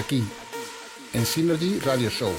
Aquí, en Synergy Radio Show.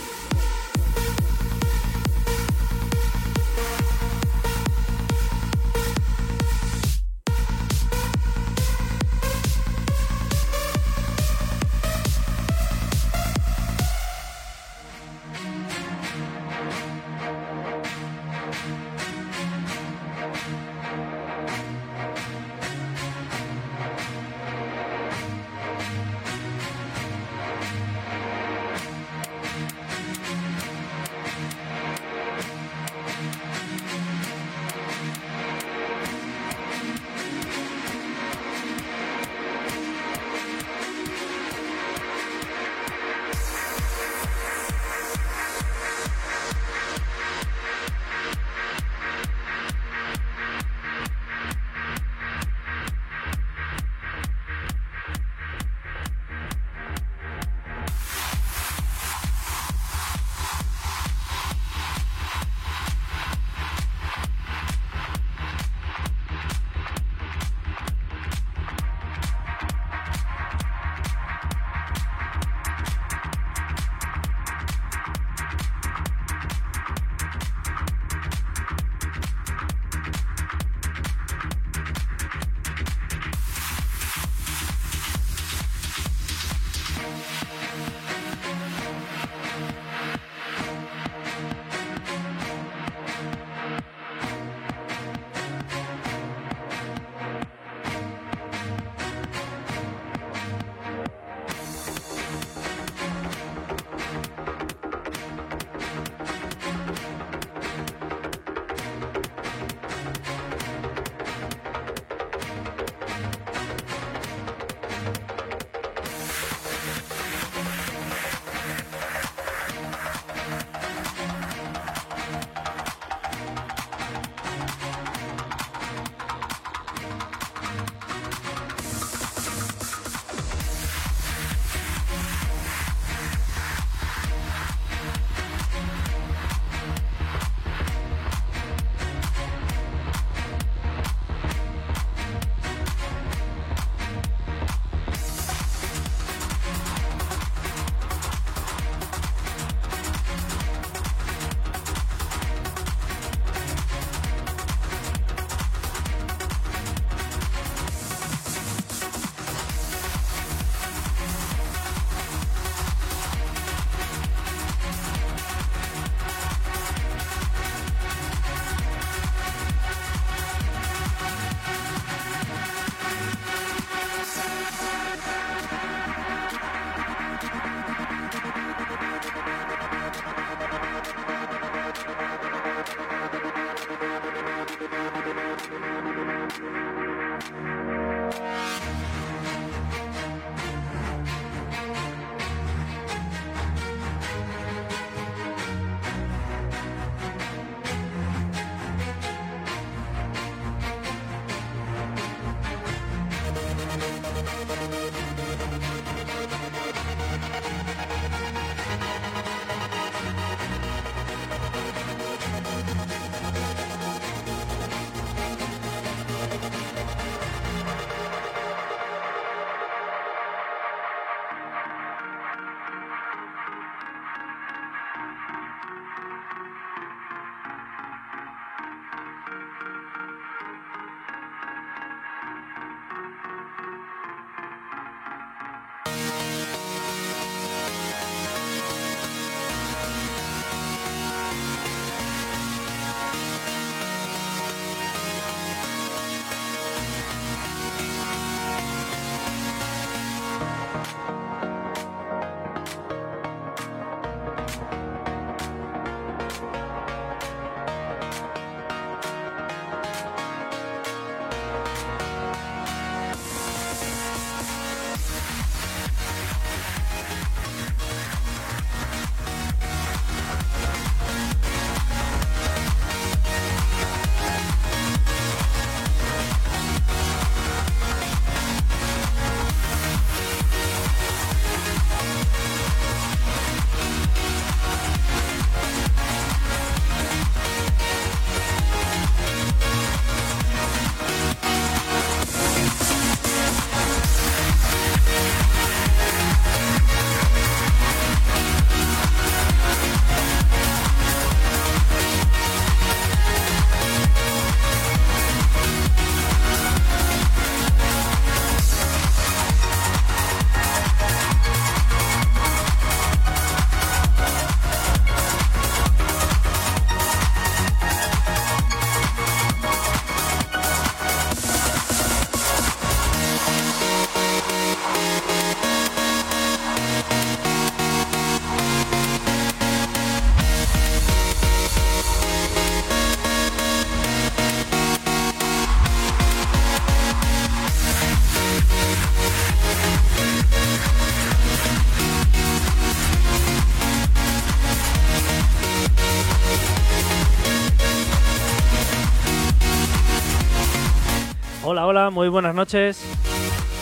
Hola, hola, muy buenas noches.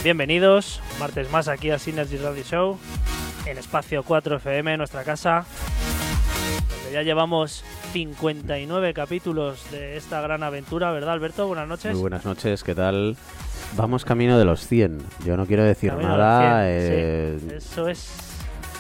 Bienvenidos, martes más aquí a Synergy Radio Show, en Espacio 4 FM, nuestra casa, donde ya llevamos 59 capítulos de esta gran aventura, ¿verdad, Alberto? Buenas noches. Muy buenas noches, ¿qué tal? Vamos camino de los 100. Yo no quiero decir Camino nada. los 100, eh, sí. Eso es.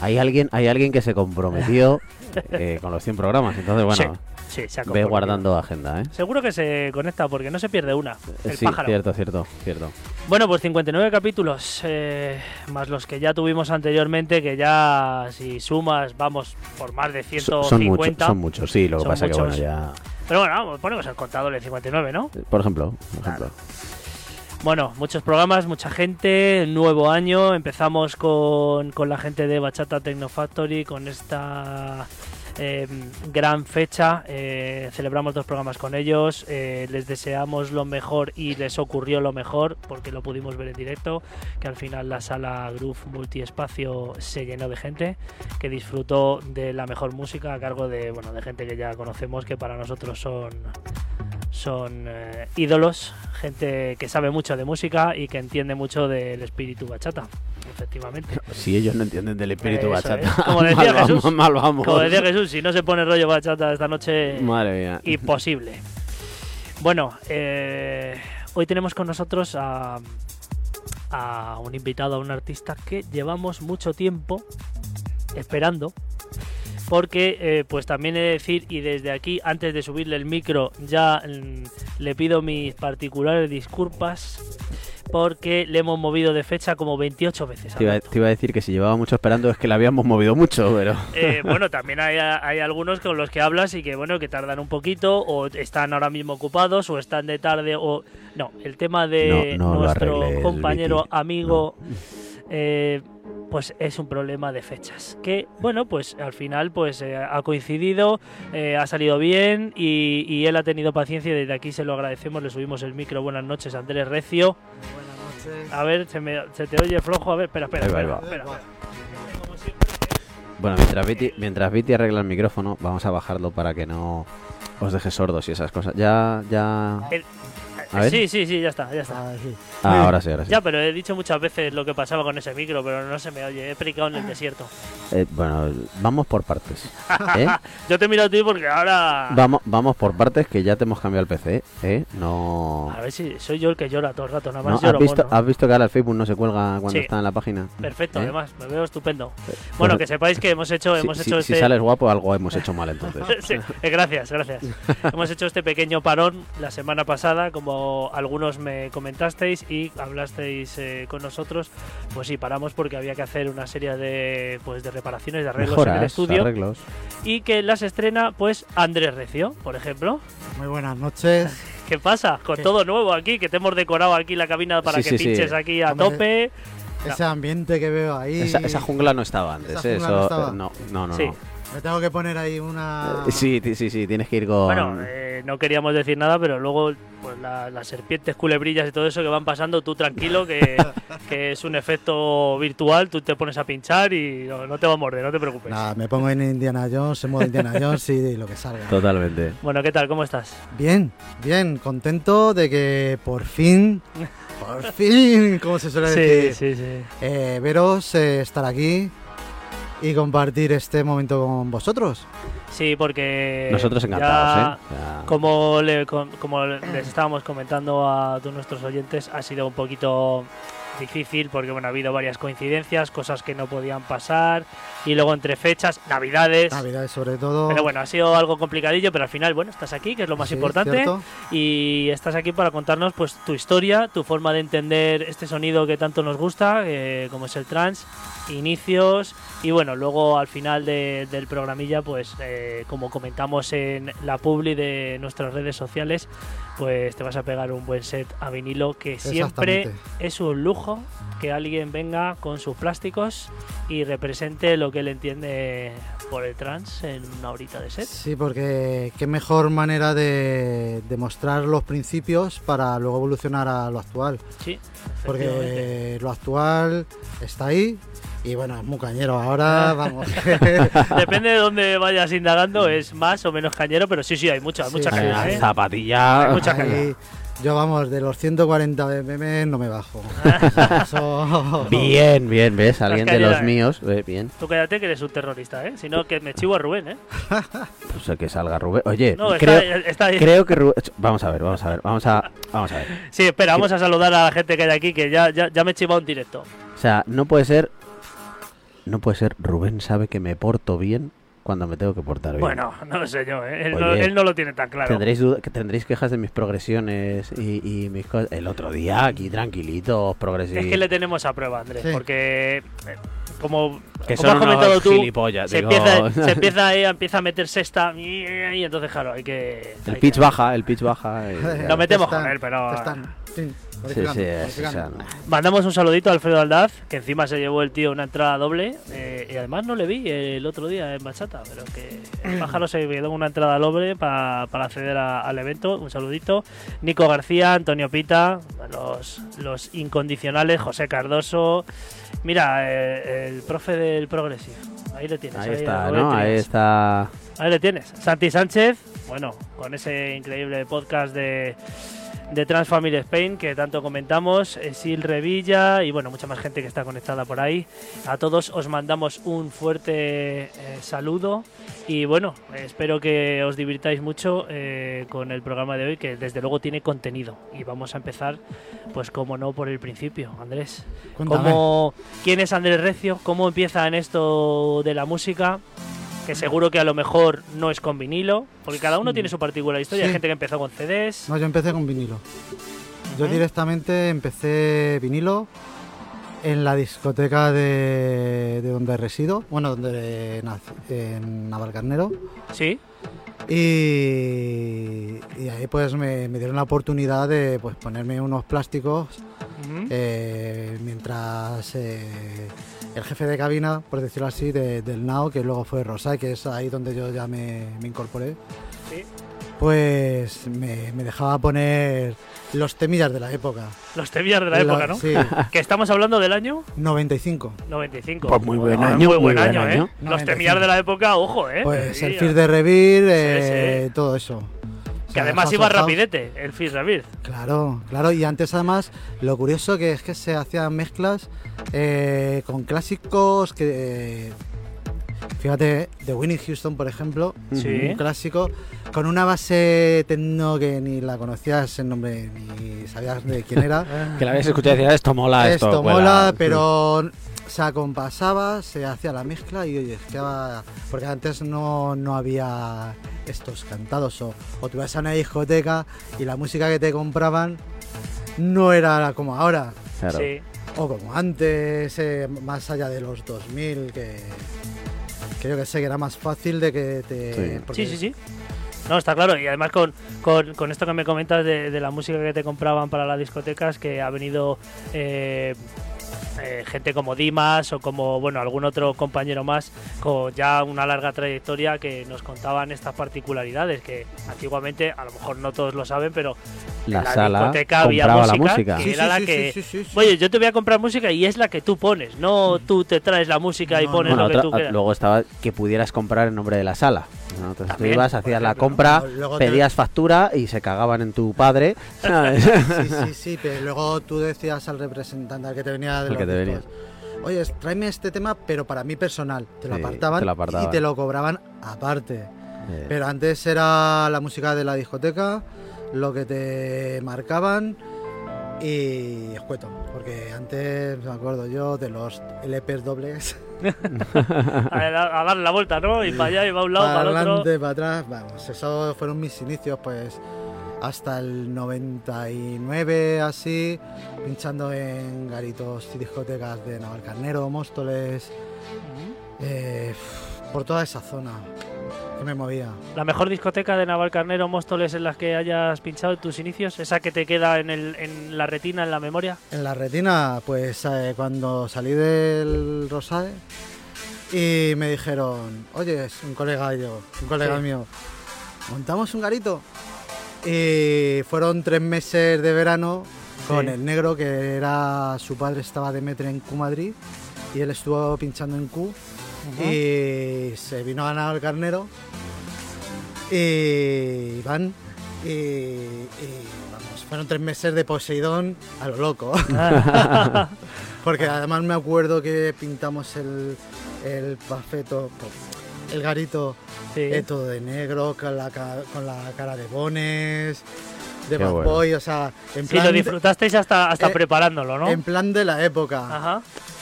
hay, alguien, hay alguien que se comprometió eh, con los 100 programas. Entonces, bueno, Sí, se ha ve guardando agenda, ¿eh? Seguro que se conecta porque no se pierde una. El sí, pájaro. cierto, cierto, cierto. Bueno, pues 59 capítulos, eh, más los que ya tuvimos anteriormente, que ya si sumas, vamos, por más de So- 150. son, muchos, son muchos, sí. Lo que pasa que, bueno, muchos. ya. Pero bueno, vamos, ponemos el contador de 59, ¿no? Por ejemplo, por ejemplo. Bueno, muchos programas, mucha gente, nuevo año. Empezamos con, con la gente de Bachata Techno Factory, con esta eh, gran fecha. Eh, celebramos dos programas con ellos. eh, les deseamos lo mejor y les ocurrió lo mejor porque lo pudimos ver en directo. Que al final la sala Groove Multiespacio se llenó de gente que disfrutó de la mejor música a cargo de, bueno, de gente que ya conocemos que para nosotros son son eh, ídolos, gente que sabe mucho de música y que entiende mucho del espíritu bachata, efectivamente. Si ellos no entienden del espíritu bachata, es. Como decía mal Jesús. vamos, mal vamos. Como decía Jesús, si no se pone rollo bachata esta noche, Madre mía. imposible. Bueno, eh, hoy tenemos con nosotros a, a un invitado, a un artista que llevamos mucho tiempo esperando. Porque, eh, pues también he de decir, y desde aquí, antes de subirle el micro, ya mm, le pido mis particulares disculpas, porque le hemos movido de fecha como 28 veces. Te iba, te iba a decir que si llevaba mucho esperando es que la habíamos movido mucho, pero. Eh, bueno, también hay, hay algunos con los que hablas y que bueno que tardan un poquito o están ahora mismo ocupados o están de tarde o no. El tema de No, no lo nuestro compañero amigo, eh, pues es un problema de fechas. Que bueno, pues al final pues eh, ha coincidido, eh, ha salido bien y, y él ha tenido paciencia y desde aquí se lo agradecemos. Le subimos el micro. Buenas noches, Andrés Recio. Buenas noches. A ver, se, me- se te oye flojo. A ver, espera, espera, Ahí va, ahí espera, va. espera, espera. Bueno, mientras Viti, mientras Viti arregla el micrófono, vamos a bajarlo para que no os deje sordos y esas cosas. Ya, ya. El- A ver. Sí, sí, sí, ya está, ya está. Ah, sí. Ah, ahora sí, ahora sí. Ya, pero he dicho muchas veces lo que pasaba con ese micro, pero no se me oye. He predicado en el desierto. Eh, bueno, vamos por partes. ¿eh? Yo te miro a ti porque ahora. Vamos, vamos por partes que ya te hemos cambiado el PC, ¿eh? No. A ver si soy yo el que llora todo el rato. Nada no, más ¿has, lloro visto, mono. ¿Has visto que ahora el Facebook no se cuelga cuando Sí. está en la página? Perfecto, ¿Eh? además, me veo estupendo. Pues, Bueno, que sepáis que hemos hecho, si, hemos si- hecho si este. sales guapo, algo hemos hecho mal entonces. Sí, eh, gracias, gracias. Hemos hecho este pequeño parón la semana pasada, como algunos me comentasteis y hablasteis eh, con nosotros. Pues sí, paramos porque había que hacer una serie de, pues, de reparaciones, de arreglos en el estudio. arreglos. Y que las estrena, pues, Andrés Recio, por ejemplo. Muy buenas noches. ¿Qué pasa? Con ¿Qué? todo nuevo aquí, que te hemos decorado aquí la cabina para Sí, que sí, sí. pinches aquí a Hombre, tope. Ese ambiente que veo ahí. Esa, esa jungla no estaba antes, Esa ¿eh? Eso, no estaba. eh, no, no, no. Sí. no. Me tengo que poner ahí una. Sí, sí, sí, tienes que ir con. Bueno, eh, no queríamos decir nada, pero luego pues la- las serpientes, culebrillas y todo eso que van pasando, tú tranquilo, que, que es un efecto virtual, tú te pones a pinchar y no, no te va a morder, no te preocupes. Nada, me pongo en Indiana Jones, en modo Indiana Jones y lo que salga. Totalmente. Bueno, ¿qué tal? ¿Cómo estás? Bien, bien, contento de que por fin, por fin, como se suele Sí, decir, sí, sí. eh, veros, eh, estar aquí y compartir este momento con vosotros. Sí, porque... Nosotros ya- encantados, ¿eh? Ya- Como, le- con- como les estábamos comentando a todos nuestros oyentes, ha sido un poquito difícil porque bueno, ha habido varias coincidencias, cosas que no podían pasar y luego entre fechas, navidades. Navidades sobre todo. Pero bueno, ha sido algo complicadillo, pero al final, bueno, estás aquí, que es lo más Sí, importante, ¿cierto? y estás aquí para contarnos pues tu historia, tu forma de entender este sonido que tanto nos gusta, eh, como es el trance, inicios y bueno, luego al final de- del programilla, pues eh, como comentamos en la publi de nuestras redes sociales, pues te vas a pegar un buen set a vinilo que siempre es un lujo que alguien venga con sus plásticos y represente lo que él entiende por el trance en una horita de set. Sí, porque qué mejor manera de, de mostrar los principios para luego evolucionar a lo actual. Sí. Porque lo actual está ahí y bueno, es muy cañero. Ah. Ahora vamos. Depende de dónde vayas indagando, es más o menos cañero, pero sí, sí, hay mucha, Sí, mucha sí, Venga, ¿eh? Zapatilla. Hay mucha Ahí, Yo vamos, de los 140 BPM no me bajo. Eso- Bien, bien, ¿ves? Alguien de los míos. eh, bien. Tú cállate que eres un terrorista, ¿eh? Si no, que me chivo a Rubén, ¿eh? Pues el que salga Rubén. Oye, No, creo, está, está creo que Rubén... Vamos a ver, vamos a ver, vamos a, vamos a ver. Sí, espera, vamos a saludar a la gente que hay aquí, que ya, ya, ya me he chivado un directo. O sea, no puede ser... No puede ser, Rubén sabe que me porto bien cuando me tengo que portar bien. Bueno, no lo sé yo, ¿eh? Él, no, él no lo tiene tan claro. Tendréis, duda- que tendréis quejas de mis progresiones y, y mis cosas. El otro día, aquí tranquilitos, progresivos. Es que le tenemos a prueba, Andrés, Sí. porque eh, como, Que como has comentado tú, gilipollas, se digo. empieza, se empieza ahí, empieza a meter sexta y, entonces claro, hay que... El hay pitch que- baja, el pitch baja. y- Lo metemos están- con él, pero- te están- Sí, modificando, sí, modificando. sea, Mandamos un saludito a Alfredo Aldaz, que encima se llevó el tío una entrada doble. eh, y además no le vi el otro día en Bachata, pero que el pájaro se quedó una entrada doble pa- para acceder a- al evento. Un saludito. Nico García, Antonio Pita, los, los incondicionales, José Cardoso. Mira, eh, el profe del Progressive. Ahí le tienes. Ahí está. Ahí está. Ahí le tienes. Santi Sánchez, bueno, con ese increíble podcast de, de Transfamily Spain que tanto comentamos, eh, Sil Revilla y bueno, mucha más gente que está conectada por ahí. A todos os mandamos un fuerte eh, saludo y bueno, espero que os divirtáis mucho eh, con el programa de hoy que desde luego tiene contenido y vamos a empezar pues como no por el principio, Andrés. ¿Cómo, ¿Quién es Andrés Recio? ¿Cómo empieza en esto de la música? Que seguro que a lo mejor no es con vinilo, porque cada uno tiene su particular historia. Hay gente que empezó con CDs. No, yo empecé con vinilo. Yo directamente empecé vinilo en la discoteca de, de donde resido, bueno, donde nací, en Navalcarnero. Sí. Y, y ahí pues me, me dieron la oportunidad de pues, ponerme unos plásticos eh, mientras eh, el jefe de cabina, por decirlo así, de- del NAO, que luego fue Rosay, que es ahí donde yo ya me, me incorporé, Sí. pues me, me dejaba poner los temillas de la época. Los tevillas de la época, ¿no? Sí, Que estamos hablando del año 95. 95. Pues muy buen Bueno, año, Muy buen muy buen año, año. ¿eh? Los 95. temillas de la época, ojo, ¿eh? Pues el Fear de Revir, eh, sí. todo eso. O Que sea, además iba rapidete, el Fizz Rebirth. Claro, claro, y antes además lo curioso que es que se hacían mezclas eh, con clásicos que... eh, fíjate, de Winnie Houston, por ejemplo, Sí. un clásico, con una base techno que ni la conocías el nombre, ni sabías de quién era. Que la habéis escuchado y decía, esto mola, esto, Esto cuela". mola, pero se acompasaba, se hacía la mezcla y oye, quedaba... Porque antes no, no había estos cantados o, o tú ibas a una discoteca y la música que te compraban no era como ahora Claro. Sí. o como antes, eh, más allá de los 2000 que, que yo que sé que era más fácil de que te... Sí. porque- Sí, sí, sí. No, está claro. Y además con, con, con esto que me comentas de, de la música que te compraban para las discotecas, que ha venido eh, eh, gente como Dimas o como bueno algún otro compañero más con ya una larga trayectoria que nos contaban estas particularidades que antiguamente a lo mejor no todos lo saben, pero La en la sala discoteca había compraba la música que Sí, era sí, la sí, que sí, sí, sí, sí. Oye, yo te voy a comprar música y es la que tú pones, no tú te traes la música y pones lo que otra- tú quieras. luego estaba que pudieras comprar en nombre de la sala. ¿No? Entonces También, tú ibas, hacías la ejemplo, ¿no? compra, Luego te- pedías factura y se cagaban en tu padre. ¿sabes? Sí, sí, sí, pero luego tú decías al representante, al que te venía de los que te discos, Oye, tráeme este tema, pero para mí personal. Te lo Sí, apartaban te lo y te lo cobraban aparte. Pero antes era la música de la discoteca, lo que te marcaban y escueto. Porque antes, me acuerdo yo, de los LPs dobles, a, darle la vuelta, ¿no? Y para allá y va a un lado, para para, el otro. adelante, para atrás, vamos, eso fueron mis inicios, pues hasta el 99 así, pinchando en garitos y discotecas de Navalcarnero, Móstoles, eh, por toda esa zona me movía. La mejor discoteca de Navalcarnero, Móstoles, en las que hayas pinchado en tus inicios, esa que te queda en, el, en la retina, en la memoria. En la retina, pues eh, cuando salí del Rosae y me dijeron, oye, es un colega yo, un colega Sí. mío, montamos un garito. Y fueron tres meses de verano con Sí. el negro que era su padre estaba de metre en Q Madrid y él estuvo pinchando en Q y se vino a ganar el carnero y Iván Y, y, vamos, fueron tres meses de Poseidón a lo loco. Porque además me acuerdo que pintamos el, el pafeto, el garito, Sí. eh, todo de negro, con la, con la cara de Bones, de Qué Bad bueno. Boy, o sea, en Sí, plan, lo de, disfrutasteis hasta, hasta Eh, preparándolo, ¿no? en plan de la época. Ajá.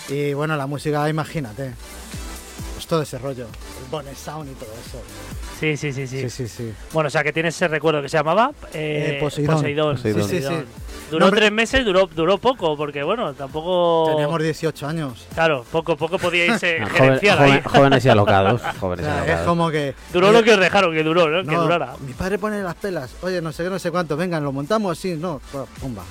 Y bueno, la música, imagínate. Todo ese rollo, el Bones Sound y todo eso. Sí, sí, sí, sí. Sí, sí, sí. Bueno, o sea que tienes ese recuerdo que se llamaba eh, Eh, Poseidón. Poseidón. Sí, sí, sí. Duró No, tres meses, duró, duró poco, porque bueno, tampoco. Teníamos 18 años. Claro, poco, poco podíais eh, Joven- gerenciar ahí. joven- jóvenes y alocados. O Jóvenes y sea, es alocados. como que. Duró lo que os dejaron que duró, ¿no? que No, durara. Mi padre pone las pelas. Oye, no sé qué, no sé cuánto. Vengan, lo montamos así. No, pumba.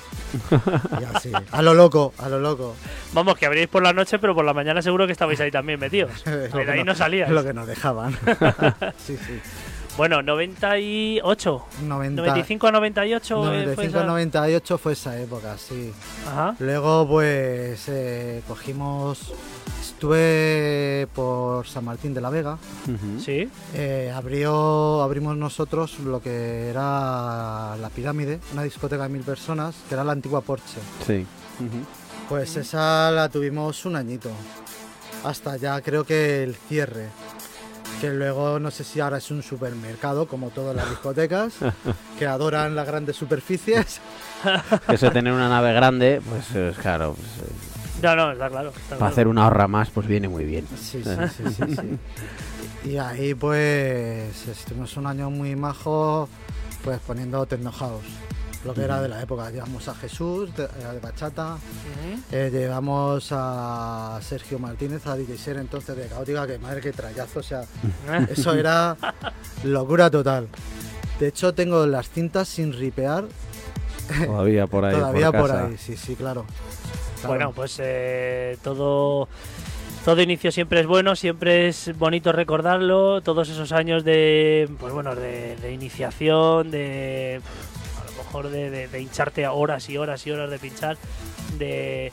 y así. A lo loco, a lo loco. Vamos, que abríais por la noche, pero por la mañana seguro que estabais ahí también metidos. De ahí no salíais. Es lo que nos dejaban. sí, sí. Bueno, 98. 90, 95 a 98 eh, fue 95 esa- 98 fue esa época, sí. Ajá. Luego, pues, eh, cogimos. Estuve por San Martín de la Vega. Sí. Eh, abrió, abrimos nosotros lo que era la pirámide, una discoteca de mil personas, que era la antigua Porsche. Sí. Pues esa la tuvimos un añito. Hasta ya creo que el cierre. Que luego no sé si ahora es un supermercado, como todas las discotecas, que adoran las grandes superficies. Eso de tener una nave grande, pues es claro. pues, eh, No, no, está claro. está para claro. hacer una ahorra más, pues viene muy bien. Sí, sí, sí, sí, sí. Y ahí pues estuvimos un año muy majo, pues poniendo techno house. Lo que era de la época. Llevamos a Jesús de, eh, de Bachata. Eh, llevamos a Sergio Martínez, a DJ Ser entonces de Caótica, que madre que trayazo, o sea, eso era locura total. De hecho, tengo las cintas sin ripear Todavía por ahí. todavía por, casa. ahí, sí, sí, claro. Claro. Bueno, pues eh, todo, todo inicio siempre es bueno, siempre es bonito recordarlo, todos esos años de, pues bueno, de, de iniciación, de mejor de, de- de hincharte a horas y horas y horas de pinchar, de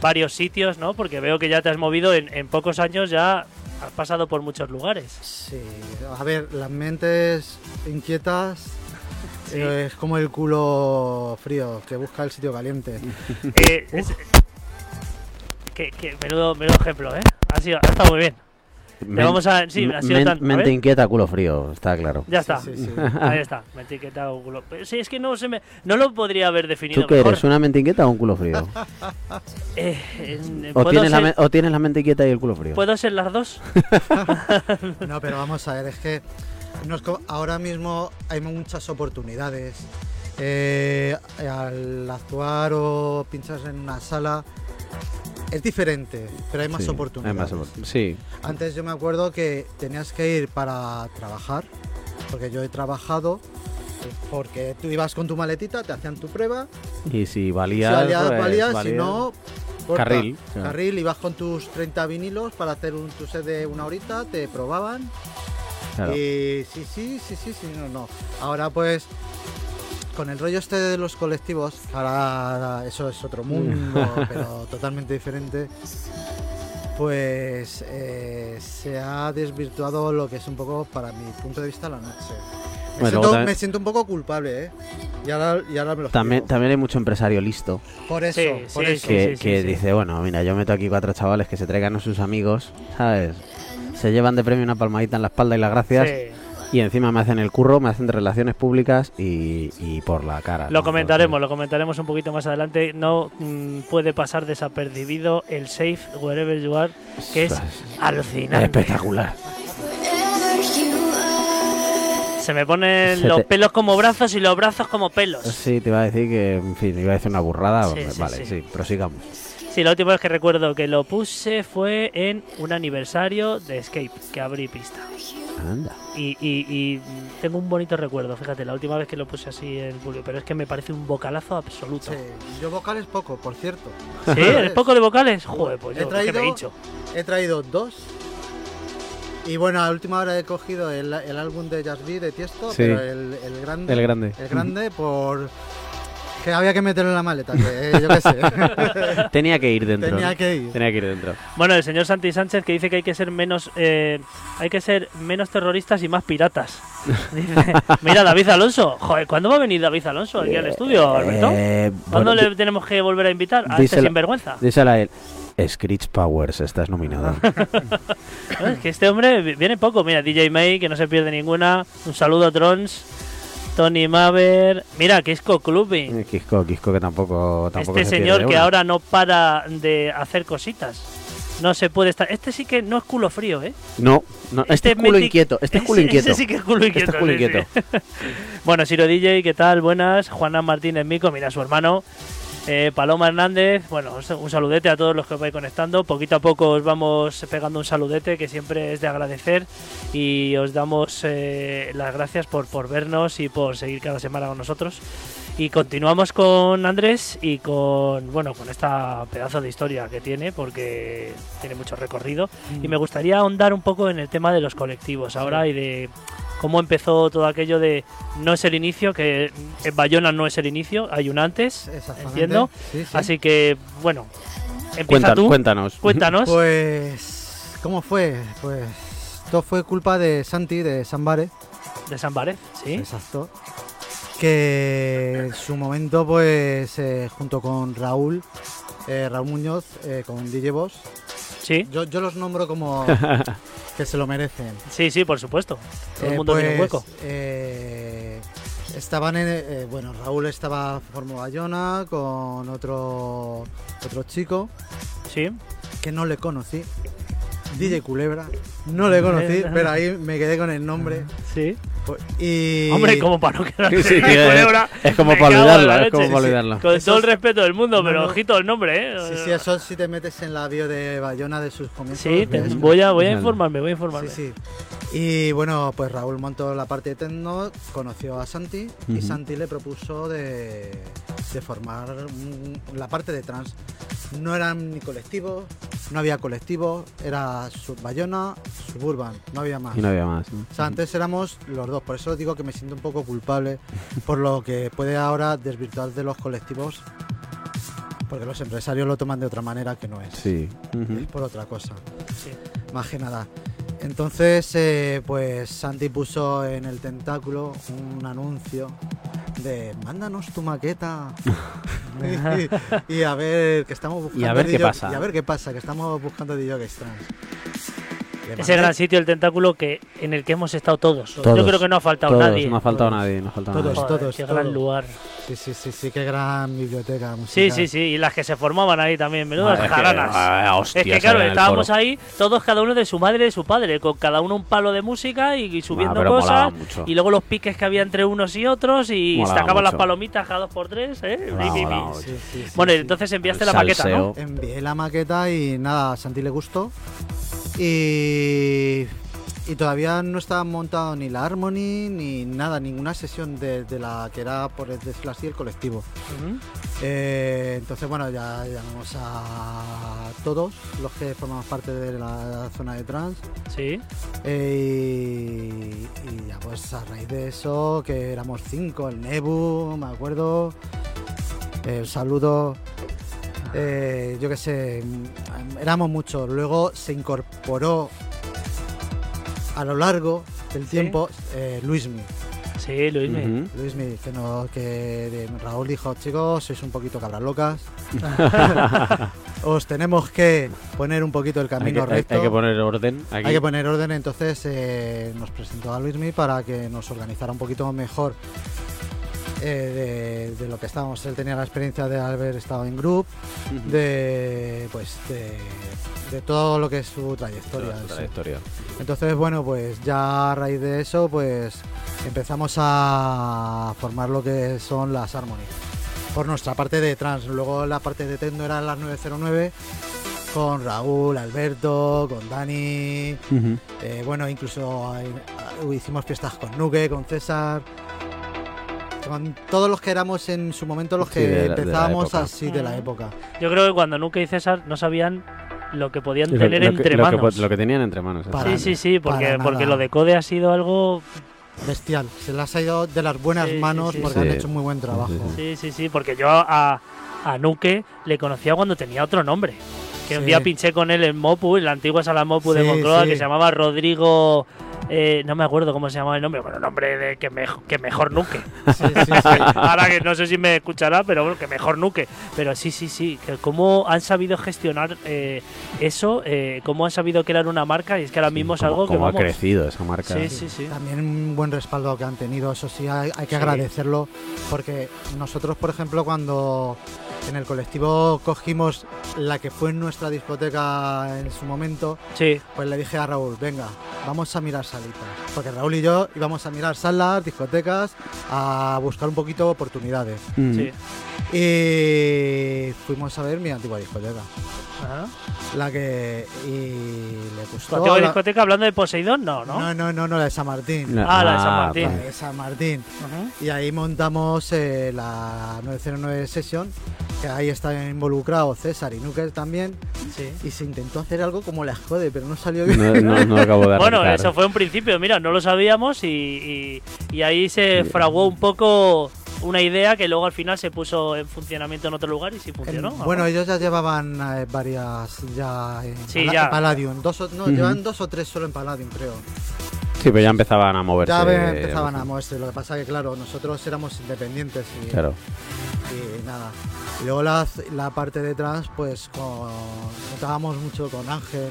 varios sitios, ¿no? Porque veo que ya te has movido en, en pocos años, ya has pasado por muchos lugares. Sí, a ver, las mentes inquietas Sí. eh, es como el culo frío que busca el sitio caliente. Eh, es- que, que menudo, menudo ejemplo, ¿eh? Ha, sido, ha estado muy bien. Men- vamos a- sí, ha sido men- tan- a mente inquieta, culo frío, está claro. Ya está. Sí, sí, sí. Ahí está, me he etiquetado culo. Pero sí, es que no se me. No lo podría haber definido ¿Tú qué mejor. eres? ¿Una mente inquieta o un culo frío? Eh, ¿O ¿puedo, tienes, la, ser, me- o tienes la mente inquieta y el culo frío? ¿Puedo ser las dos? No, pero vamos a ver, es que nos ahora mismo hay muchas oportunidades. Eh, al actuar o pinchar en una sala es diferente, pero hay más Sí, hay oportunidades. más opor- Sí, Antes yo me acuerdo que tenías que ir para trabajar, porque yo he trabajado, porque tú ibas con tu maletita, te hacían tu prueba, y si si valías, valías, pues, valías, si valías. no... corta. Carril. Carril, ibas con tus 30 vinilos para hacer un tu set de una horita, te probaban Claro. y sí, sí, sí, sí, sí, no, no. Ahora pues con el rollo este de los colectivos, ahora eso es otro mundo, pero totalmente diferente. Pues eh, se ha desvirtuado lo que es un poco, para mi punto de vista, la noche. Me, Bueno, siento, también- me siento un poco culpable, ¿eh? Y ahora, y ahora me lo También, explico. también hay mucho empresario listo Por eso, Sí, por sí, eso. que, sí, sí, que sí. dice, bueno, mira, yo meto aquí cuatro chavales que se traigan a sus amigos, ¿sabes? Se llevan de premio una palmadita en la espalda y las gracias Sí. Y encima me hacen el curro, me hacen de relaciones públicas y, y por la cara. Lo ¿no? comentaremos, lo comentaremos un poquito más adelante. No mm, puede pasar desapercibido el Safe Wherever You Are, que es alucinante. espectacular. Se me ponen Se los te- pelos como brazos y los brazos como pelos. Sí, te iba a decir que, en fin, iba a decir una burrada. Sí, sí, vale, sí. sí, prosigamos. Sí, la última vez que recuerdo que lo puse fue en un aniversario de Escape, que abrí pista. Anda. Y, y- y tengo un bonito recuerdo, fíjate, la última vez que lo puse así en público, pero es que me parece un vocalazo absoluto. Sí, yo vocales poco, por cierto. ¿Sí? ¿El poco de vocales? Joder, pues He yo, ¿qué me he traído- dicho? He traído dos. Y bueno, a última hora he cogido el, el álbum de Jazz B de Tiesto, Sí. pero el, el grande. El grande. el grande por. Que había que meterlo en la maleta, que eh, yo qué sé. Tenía que ir dentro. Tenía que ir. Tenía que ir dentro. Bueno, el señor Santi Sánchez que dice que hay que ser menos eh, hay que ser menos terroristas y más piratas. Dice, mira David Alonso. Joder, ¿cuándo va a venir David Alonso aquí al estudio, Alberto? Eh, ¿Cuándo bueno, le tenemos que volver a invitar a este díselo- sinvergüenza? Díselo a él. Screech Powers, estás nominado. No, Es que este hombre vi- viene poco. Mira, DJ May, que no se pierde ninguna. Un saludo a Trons. Tony Maver. Mira, Kisco Clubbing. Eh, Quisco, Quisco que tampoco, tampoco Este se señor que una. ahora no para de hacer cositas. No se puede estar. Este sí que no es culo frío, ¿eh? No, no, este, es culo inquieto. Este es culo inquieto. Ese sí que es culo Este inquieto. es culo sí, sí. inquieto. bueno, Siro DJ, ¿qué tal? Buenas. Juana Martínez Mico, mira su hermano. Eh, Paloma Hernández, bueno, un- saludete a todos los que os vais conectando. Poquito a poco os vamos pegando un saludete que siempre es de agradecer y os damos eh, las gracias por, por vernos y por seguir cada semana con nosotros. Y continuamos con Andrés y con, bueno, con esta pedazo de historia que tiene porque tiene mucho recorrido. Y me gustaría ahondar un poco en el tema de los colectivos ahora y de cómo empezó todo aquello de no es el inicio, que en Bayona no es el inicio, hay un antes, entiendo. Sí, sí. Así que, bueno, empieza Cuenta- tú, Cuéntanos. cuéntanos. Pues, ¿cómo fue? Pues, todo fue culpa de Santi, de Sambare. De San Varez, ¿sí? Exacto. Que en su momento, pues, eh, junto con Raúl, eh, Raúl Muñoz, eh, con DJ Boss, Sí, yo, yo los nombro como que se lo merecen. sí, sí, por supuesto. Todo el mundo tiene un pues, hueco. estaban en, bueno, Raúl estaba formó Bayona con otro otro chico Sí, que no le conocí. DJ Culebra, no le conocí, pero ahí me quedé con el nombre. sí. Pues, Y Hombre, como para no quedar Sí, sí, culebra, es como para cago en olvidarlo, la es como para Sí, sí. olvidarlo. Con Eso todo el es- respeto del mundo, No, pero no. ojito el nombre, ¿eh? Sí, sí, eso si te metes en la bio de Bayona de sus comienzos. Sí, te- ves. voy a, voy a informarme, voy a informarme. Sí, sí. Y bueno, pues Raúl montó la parte de techno, conoció a Santi y. Santi le propuso de, de formar un- la parte de trans. No eran ni colectivos, no había colectivos, era sub Bayona, Suburban, no había más. Y no había más. ¿no? O sea, antes éramos los dos, por eso digo que me siento un poco culpable por lo que puede ahora desvirtuar de los colectivos, porque los empresarios lo toman de otra manera que no es, Sí. Es por otra cosa Sí. más que nada. Entonces, eh, pues Santi puso en el tentáculo un anuncio de mándanos tu maqueta y, y a ver que estamos buscando Y a ver qué DJ pasa. y a ver qué pasa que estamos buscando DJs trans. Ese gran sitio, el tentáculo, que en el que hemos estado todos. Yo Todos. creo que no ha faltado Todos, nadie. no ha faltado Todos. nadie, no ha faltado Todos. nadie. Joder, todos, qué todos. gran lugar. Sí, sí, sí, sí, qué gran biblioteca Sí, musical. sí, sí. Y las que se formaban ahí también, menudas Ah, es que- jaranas. ah, Es que hostias, claro, estábamos ahí, todos cada uno de su madre y de su padre, con cada uno un palo de música y, y subiendo Ah, cosas. Y luego los piques que había entre unos y otros y Molaba sacaban las mucho. palomitas cada dos por tres, ¿eh? Molaba, molaba. Sí, sí, sí, Bueno, sí. entonces enviaste El la maqueta, ¿no? Envié la maqueta y nada, a Santi le gustó. Y, y todavía no estaba montado ni la Harmony ni nada, ninguna sesión de, de la que era, por decirlo así, el colectivo. Eh, entonces, bueno, ya llamamos a todos los que formamos parte de la zona de trans. Sí. Eh, y, y ya pues a raíz de eso, que éramos cinco, el Nebu, me acuerdo. Eh, un saludo. Eh, yo qué sé, mm, éramos muchos. Luego se incorporó a lo largo del Sí. tiempo eh, Luismi. Sí, Luismi. Ujú. Luismi, que, no, que Raúl dijo, chicos, sois un poquito cabras locas. Os tenemos que poner un poquito el Hay que, camino hay- recto. hay que poner orden aquí. Hay que poner orden, entonces eh, nos presentó a Luismi para que nos organizara un poquito mejor eh, de, de lo que estábamos. Él tenía la experiencia de haber estado en group, de pues de, de todo lo que es su trayectoria. Su trayectoria. Entonces, bueno, pues ya a raíz de eso, pues empezamos a formar lo que son las Harmony. Por nuestra parte de trans. Luego la parte de techno era las 909 con Raúl, Alberto, con Dani. Eh, bueno, incluso eh, hicimos fiestas con Nuke, con César. Con todos los que éramos en su momento los que de la empezábamos así de la Ujú. época. Yo creo que cuando Nuke y César no sabían lo que podían Lo- tener lo que- entre lo que, manos. lo que tenían entre manos. Para sí, sí, sí, porque, porque lo de Code ha sido algo bestial. Se las ha ido de las buenas Sí, manos sí. porque Sí. han hecho muy buen trabajo. Sí, Sí, sí, porque yo a, a Nuke le conocía cuando tenía otro nombre. Que un día pinché con él en Mopu, en la antigua sala Mopu de Moncloa, sí. que se llamaba Rodrigo. Eh, no me acuerdo cómo se llamaba el nombre, bueno, nombre de que, me- que mejor Nuke. Sí, sí, sí. Ahora que no sé si me escuchará, pero bueno, que mejor Nuke. Pero sí, sí, sí, que cómo han sabido gestionar eh, eso, eh, cómo han sabido crear una marca, y es que ahora mismo es Cómo- algo que cómo ha crecido esa marca. Sí, sí, sí. También un buen respaldo que han tenido, eso sí, hay, hay que Sí. agradecerlo, porque nosotros, por ejemplo, cuando en el colectivo cogimos la que fue nuestra discoteca en su momento, Sí, pues le dije a Raúl, venga, vamos a mirar salitas. Porque Raúl y yo íbamos a mirar salas, discotecas, a buscar un poquito oportunidades. Mm. sí. Y fuimos a ver mi antigua discoteca. Ajá. La que. Y le ¿Tu gustó. antigua la- discoteca hablando de Poseidón? No, ¿no? No, no, no, no, la de San Martín. Ah, la de San ah, Martín. La de San Martín. Y ahí montamos eh, la 909 Session, que ahí está involucrado César y Nuker también. Sí. Y se intentó hacer algo como la jode, pero no salió bien. No, no, no acabo de Bueno, eso fue un principio, mira, no lo sabíamos y, y- y ahí se fraguó un poco una idea que luego al final se puso en funcionamiento en otro lugar y sí funcionó. En- bueno, ellos ya llevaban eh, varias ya en Sí, Pala- ya. Palladium. Dos o, no, llevan dos o tres solo en Palladium, creo. Sí, pero ya empezaban a moverse. Ya empezaban a moverse. Lo que pasa que, claro, nosotros éramos independientes y, Claro. y nada. Y luego la, la parte de trans, pues con, contábamos mucho con Ángel,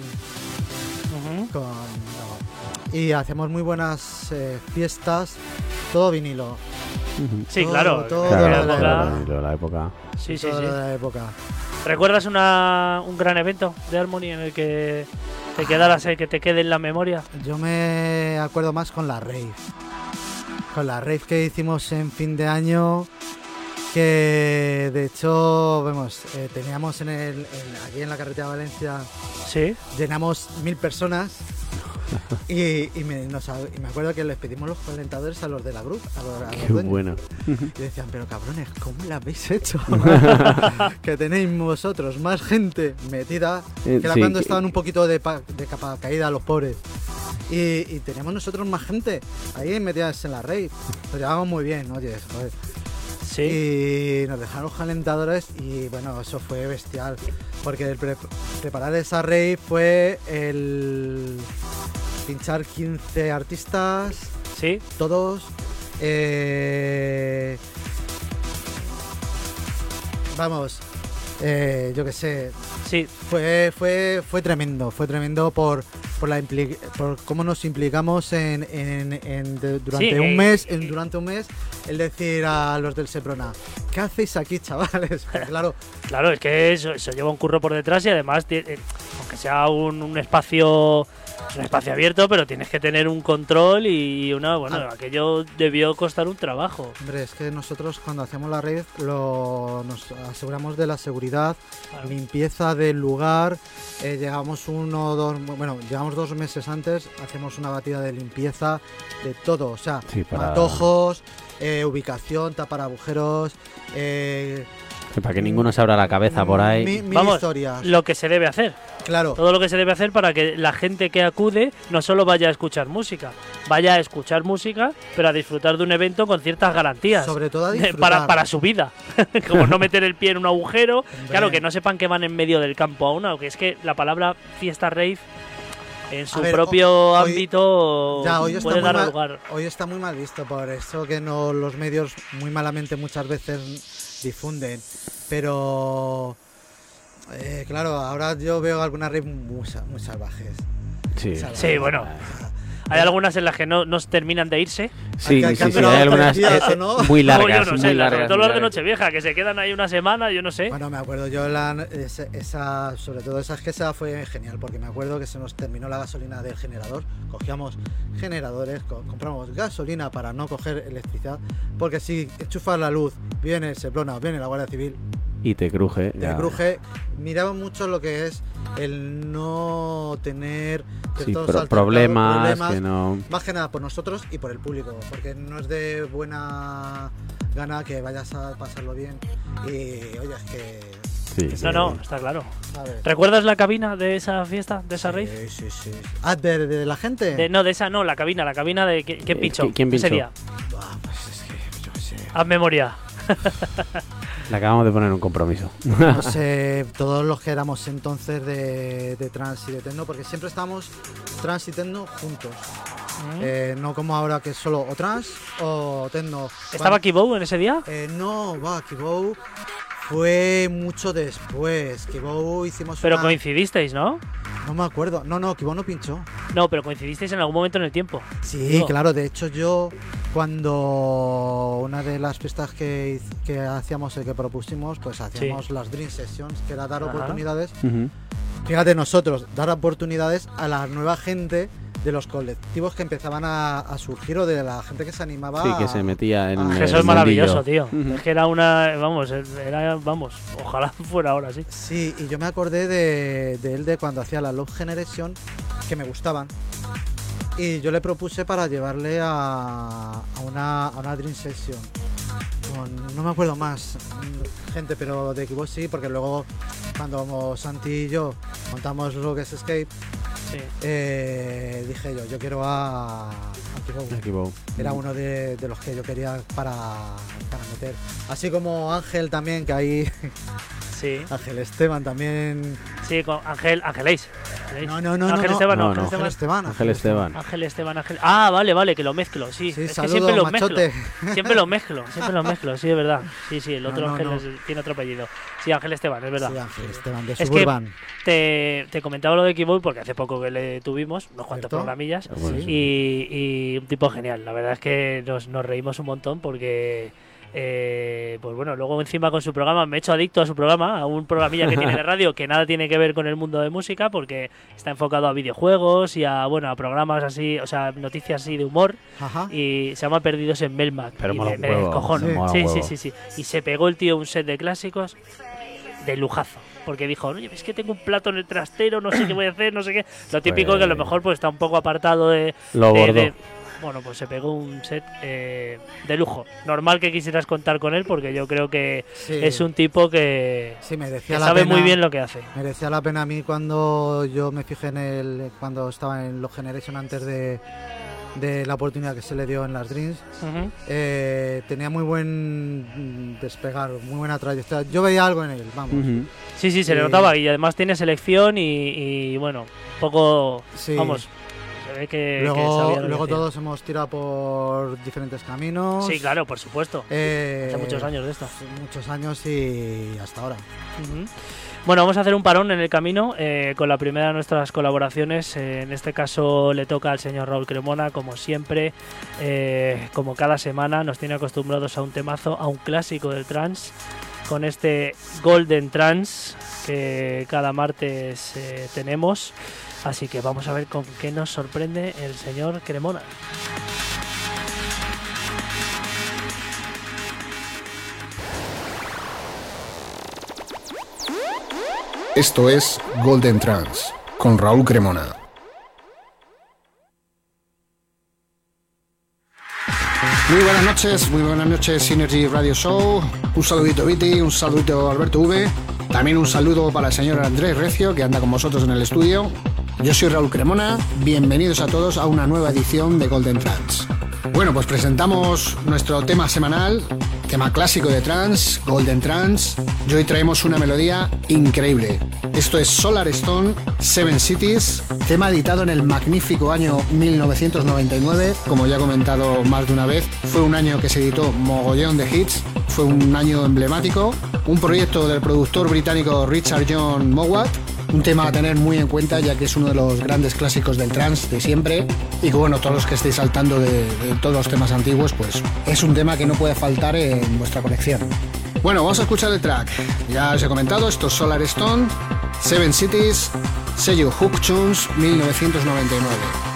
Ujú. con. Y hacemos muy buenas eh, fiestas, todo vinilo. Sí, Todo, claro. todo Claro, la época- la época. Sí, sí, todo sí. la época. ¿Recuerdas una, un gran evento de Harmony en el que te quedaras, eh, que te quede en la memoria? Yo me acuerdo más con la rave. Con la rave que hicimos en fin de año. Que de hecho, vemos, eh, teníamos en el, en- aquí en la carretera de Valencia, Sí. llenamos mil personas. Y, y me, nos- y me acuerdo que les pedimos los calentadores a los de la grupo. A los, a los Qué bueno. Y decían, pero cabrones, ¿cómo lo habéis hecho? que tenéis vosotros más gente metida, Eh, que sí, cuando que- estaban un poquito de, pa- de capa caída los pobres. Y, y teníamos nosotros más gente ahí metidas en la rave. Nos llevábamos muy bien, oye, joder. Sí. Y nos dejaron los calentadores y bueno, eso fue bestial. Porque el pre- preparar esa rave fue el pinchar 15 artistas, Sí. todos. eh, vamos, eh, yo qué sé, Sí. Fue, fue, fue tremendo, fue tremendo por, por, la por cómo nos implicamos en, en- en- de- durante Sí, un eh, mes, eh, en, durante un mes, el decir a los del Seprona, ¿qué hacéis aquí, chavales? Claro, Claro, es que eso, eso lleva un curro por detrás y además, eh, aunque sea un, un espacio un espacio abierto, pero tienes que tener un control y una, bueno, Ah. aquello debió costar un trabajo. hombre, es que nosotros cuando hacemos la red lo, nos aseguramos de la seguridad, Claro. limpieza del lugar. Eh, llegamos uno o dos, bueno, llegamos dos meses antes, hacemos una batida de limpieza de todo, o sea, Sí, para- matojos, eh, ubicación, tapar agujeros, eh, Para que ninguno se abra la cabeza por ahí. mi- mil Vamos. Lo que se debe hacer, Claro, todo lo que se debe hacer para que la gente que acude no solo vaya a escuchar música, vaya a escuchar música, pero a disfrutar de un evento con ciertas garantías. sobre todo a de- disfrutar. para, para su vida. Como no meter el pie en un agujero. Hombre. Claro, que no sepan que van en medio del campo aún, aunque es que la palabra fiesta rave en su A ver, propio hoy- ámbito Ya, hoy está, puede dar mal, lugar. hoy está muy mal visto, por eso que no los medios muy malamente muchas veces difunden. Pero eh, claro, ahora yo veo algunas redes muy, muy salvajes. Sí, Sí, bueno. Hay algunas en las que no, no terminan de irse. Sí, sí, sí, durado hay algunas días, eh, ¿o no? muy largas, yo no muy sé, las- largas. sobre todo muy las de. Nochevieja, que se quedan ahí una semana, yo no sé. Bueno, me acuerdo yo, la, esa, esa- sobre todo esa que esa fue genial, porque me acuerdo que se nos terminó la gasolina del generador. Cogíamos generadores, co- compramos gasolina para no coger electricidad, porque si enchufas la luz, viene el Seplona, viene la Guardia Civil, Y te cruje. te ya. cruje. Miraba mucho lo que es el no tener Sí, pro- problemas, problemas, que no. más que nada por nosotros y por el público, porque no es de buena gana que vayas a pasarlo bien. Y oye, es que Sí, No, sí. no, está claro. ¿Recuerdas la cabina de esa fiesta, de esa rave? Sí, sí, sí. Ah, ¿de, de la gente? De- no, de esa no, la cabina, la cabina de. ¿Quién quién Eh, pinchó? ¿qui- quién Ese pinchó? día. Ah, pues es que, yo sé. Haz memoria. Le acabamos de poner un compromiso. No sé, todos los que éramos entonces de, de trans y de techno, porque siempre estábamos trans y techno juntos. Eh, no como ahora que es solo o trans o techno. ¿Estaba Kibou en ese día? Eh, no, va, Kibou fue mucho después. Kibou hicimos Pero una- coincidisteis, ¿no? No me acuerdo. No, no, Kibou no pinchó. No, pero coincidisteis en algún momento en el tiempo. Sí, claro. De hecho, yo cuando una de las fiestas que, hacíamos, eh, que propusimos, pues hacíamos las Dream Sessions, que era dar Ajá. oportunidades. Ujú. Fíjate, nosotros, dar oportunidades a la nueva gente de los colectivos que empezaban a, a surgir o de la gente que se animaba. Sí, que a- se metía en el Eso es maravilloso, tío. Es que era una. Vamos, era. Vamos, ojalá fuera ahora, sí. Sí, y yo me acordé de, de él de cuando hacía la Love Generation, que me gustaban. Y yo le propuse para llevarle a, a una, a una Dream Session. Con- no me acuerdo más mm, gente, pero de Equipo sí, porque luego cuando Santi y yo montamos lo que es Escape, sí. eh, dije yo, yo quiero a, a Kibou. Era uno de, de los que yo quería para, para meter. Así como Ángel también, que ahí Sí, Ángel Esteban también. sí, con Ángel. Ángeléis. No, no, no, Ángel no, Esteban, no, no, Ángel. Ángel Esteban. Esteban. Ángel Esteban. Ángel Esteban, Ángel. Ah, vale, vale, que lo mezclo, sí. Sí, es que saludos, siempre lo machote. mezclo. Siempre lo mezclo, siempre lo mezclo, sí, es verdad. Sí, sí, el otro no, Ángel no. es- tiene otro apellido. Sí, Ángel Esteban, es verdad. Sí, Ángel Esteban, de Es que- Suburban. Te, te comentaba lo de Keyboard porque hace poco que le tuvimos, unos cuantos ¿Cierto? programillas. Ah, sí. Y, y un tipo genial. La verdad es que nos, nos reímos un montón porque, eh, pues bueno, luego encima con su programa me he hecho adicto a su programa, a un programilla que tiene de radio que nada tiene que ver con el mundo de música porque está enfocado a videojuegos y a, bueno, a programas así, o sea, noticias así de humor Ajá. y se llama Perdidos en Melmac. Pero y mola me, un me huevo, descojono. sí, Sí, sí, huevo. sí, sí. Y se pegó el tío un set de clásicos de lujazo. Porque dijo, oye, es que tengo un plato en el trastero, no sé qué voy a hacer, no sé qué. Lo típico que a lo Pues- mejor pues está un poco apartado de... Lo de- de- bueno, pues se pegó un set eh, de lujo. Normal que quisieras contar con él porque yo creo que Sí. es un tipo que, Sí, que merecía la sabe pena. muy bien lo que hace. Merecía la pena a mí cuando yo me fijé en él, cuando estaba en los Generation antes de, de la oportunidad que se le dio en las Dreams. Eh, tenía muy buen despegar, muy buena trayectoria. Yo veía algo en él, vamos. Sí, sí, se le Eh, notaba y además tiene selección y, y, bueno, un poco... Sí. Vamos, ve que, luego que luego todos hemos tirado por diferentes caminos. Sí, claro, por supuesto. Eh, Hace muchos años de esto. Muchos años y hasta ahora. Ujú. Bueno, vamos a hacer un parón en el camino eh, con la primera de nuestras colaboraciones. Eh, en este caso le toca al señor Raúl Cremona, como siempre, eh, como cada semana, nos tiene acostumbrados a un temazo, a un clásico del trance, con este Golden Trance que cada martes eh, tenemos. Así que vamos a ver con qué nos sorprende el señor Cremona. Esto es Golden Trance con Raúl Cremona. Muy buenas noches, muy buenas noches Synergy Radio Show. Un saludito Viti, un saludito Alberto V. También un saludo para el señor Andrés Recio que anda con vosotros en el estudio. Yo soy Raúl Cremona, bienvenidos a todos a una nueva edición de Golden Trance. Bueno, pues presentamos nuestro tema semanal, tema clásico de trance, Golden Trance, y hoy traemos una melodía increíble. Esto es Solar Stone, Seven Cities, tema editado en el magnífico año 1999, como ya he comentado más de una vez, fue un año que se editó mogollón de hits, fue un año emblemático, un proyecto del productor británico Richard John Mowat, un tema a tener muy en cuenta ya que es uno de los grandes clásicos del trance de siempre y que bueno, todos los que estéis saltando de, todos los temas antiguos, pues es un tema que no puede faltar en vuestra colección. Bueno, vamos a escuchar el track. Ya os he comentado, esto es Solar Stone, Seven Cities, sello Hook Tunes 1999.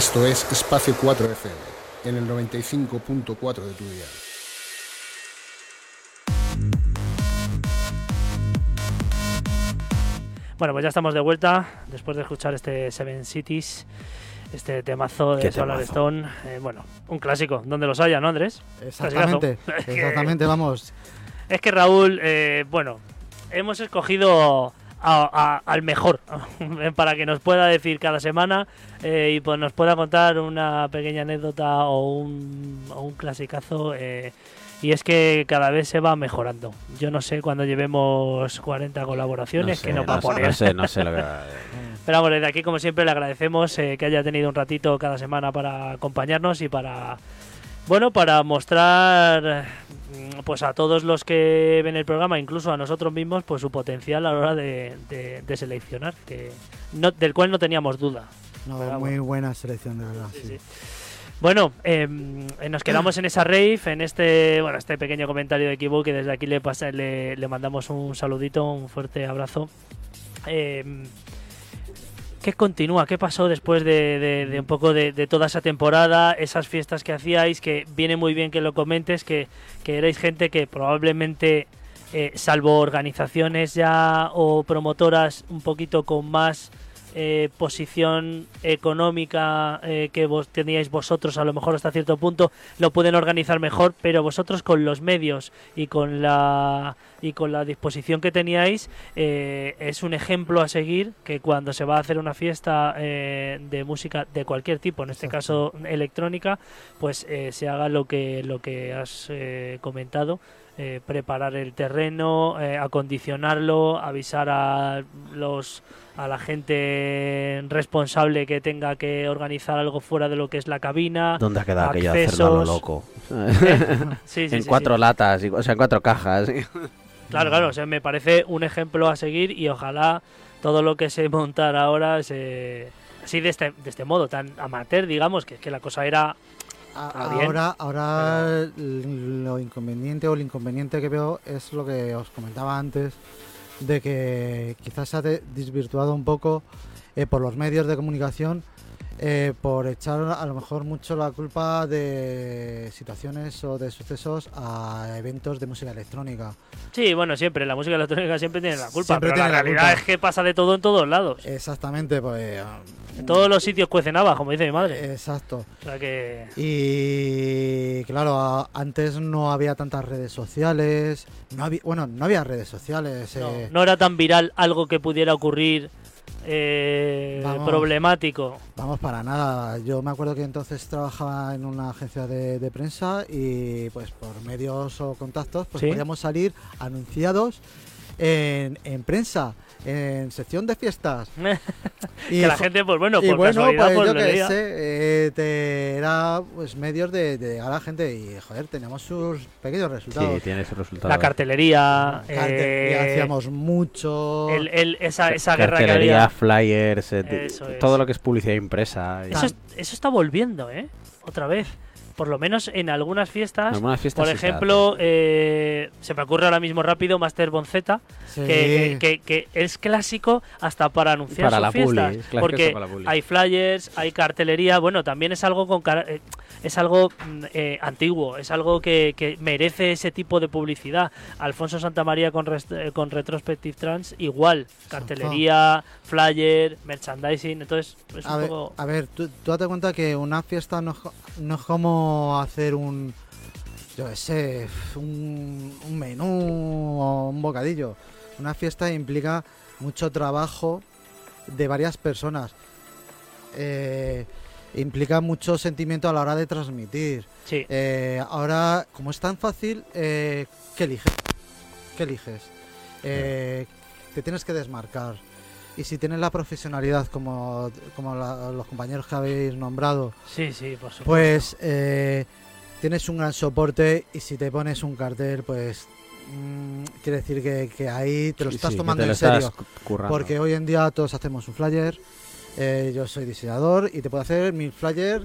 Esto es Espacio 4 FM, en el 95.4 de tu día. Bueno, pues ya estamos de vuelta después de escuchar este Seven Cities, este temazo de Solar. Stone. Eh, bueno, un clásico, donde los haya, ¿no, Andrés? Exactamente, exactamente, vamos. Es que Raúl, eh, bueno, hemos escogido a- a- al mejor para que nos pueda decir cada semana eh, y pues nos pueda contar una pequeña anécdota o un, o un clasicazo. eh, y es que cada vez se va mejorando. Yo no sé cuando llevemos 40 colaboraciones sé, que nos va a no poner. No sé, no sé lo que va Pero vamos, desde aquí, como siempre, le agradecemos eh, que haya tenido un ratito cada semana para acompañarnos y para, bueno, para mostrar mm, pues a todos los que ven el programa, incluso a nosotros mismos, pues su potencial a la hora de, de- de seleccionar, que no, del cual no teníamos duda. No, muy bueno. buena selección, de verdad. Sí, sí. sí. Bueno, eh, nos quedamos en esa rave, en este bueno este pequeño comentario de Kibu, que desde aquí le, pasa, le, le mandamos un saludito, un fuerte abrazo. Eh, ¿Qué continúa? ¿Qué pasó después de, un poco de, de toda esa temporada, esas fiestas que hacíais? Que viene muy bien que lo comentes, que, que erais gente que probablemente, eh, salvo organizaciones ya o promotoras un poquito con más eh, posición económica eh, que vos teníais vosotros a lo mejor hasta cierto punto lo pueden organizar mejor pero vosotros con los medios y con la y con la disposición que teníais eh, es un ejemplo a seguir que cuando se va a hacer una fiesta eh, de música de cualquier tipo en este caso electrónica pues eh, se haga lo que lo que has eh, comentado eh, preparar el terreno, eh, acondicionarlo, avisar a los a la gente responsable que tenga que organizar algo fuera de lo que es la cabina. ¿Dónde ha quedado aquello de hacerlo a lo Accesos. loco? Sí, sí, en sí, cuatro latas, o sea, en cuatro cajas. Claro, claro, o sea, me parece un ejemplo a seguir y ojalá todo lo que se montara ahora se así de este, de este modo tan amateur, digamos, que, que la cosa era ahora ahora l- lo inconveniente o el inconveniente que veo es lo que os comentaba antes, de que quizás se ha de- desvirtuado un poco eh, por los medios de comunicación eh, por echar a lo mejor mucho la culpa de situaciones o de sucesos a eventos de música electrónica. Sí, bueno, siempre, la música electrónica siempre tiene la culpa, Siempre pero tiene la la realidad culpa. es que pasa de todo en todos lados. Exactamente, pues... En todos los sitios cuecen habas, como dice mi madre. Exacto. O sea que... Y claro, antes no había tantas redes sociales, no había, bueno, no había redes sociales. No, eh, no era tan viral algo que pudiera ocurrir eh, Vamos. problemático. Vamos, para nada. Yo me acuerdo que entonces trabajaba en una agencia de, de prensa y pues por medios o contactos pues Sí. podíamos salir anunciados en, en prensa, en sección de fiestas. Y que la gente, pues bueno, y por bueno, casualidad, pues pues, yo sé, eh, te era pues medios de, de llegar a la gente y joder, teníamos sus pequeños resultados. Sí, tiene ese resultado. La cartelería, Carte- eh, hacíamos mucho. el- el- esa, esa guerra que Cartelería, había. flyers, eh, es. todo lo que es publicidad impresa. Eso, es- eso está volviendo, ¿eh? Otra vez. Por lo menos en algunas fiestas. Algunas fiestas Por ejemplo, eh, se me ocurre ahora mismo rápido Master Bonzeta, Sí. que, que- que es clásico hasta para anunciar Para sus la fiestas. porque para la hay flyers, hay cartelería. Bueno, también es algo con cara- eh, es algo mm, eh, antiguo, es algo que, que merece ese tipo de publicidad. Alfonso Santamaría con, rest- eh, con Retrospective Trans, igual. Cartelería, flyer, merchandising. Entonces, es A un ver, poco. a ver, tú, tú date cuenta que una fiesta no, es co- no es como hacer un, yo qué sé, un, un menú o un bocadillo. Una fiesta implica mucho trabajo de varias personas. Eh, implica mucho sentimiento a la hora de transmitir. Sí. Eh, ahora, como es tan fácil, eh, ¿qué eliges? ¿Qué eliges? Eh, te tienes que desmarcar. Y si tienes la profesionalidad como, como la- los compañeros que habéis nombrado, Sí, sí, por supuesto. pues eh, tienes un gran soporte y si te pones un cartel, pues mm, quiere decir que, que ahí te lo Sí, estás sí, tomando lo en serio. Porque hoy en día todos hacemos un flyer. eh, yo soy diseñador y te puedo hacer mil flyers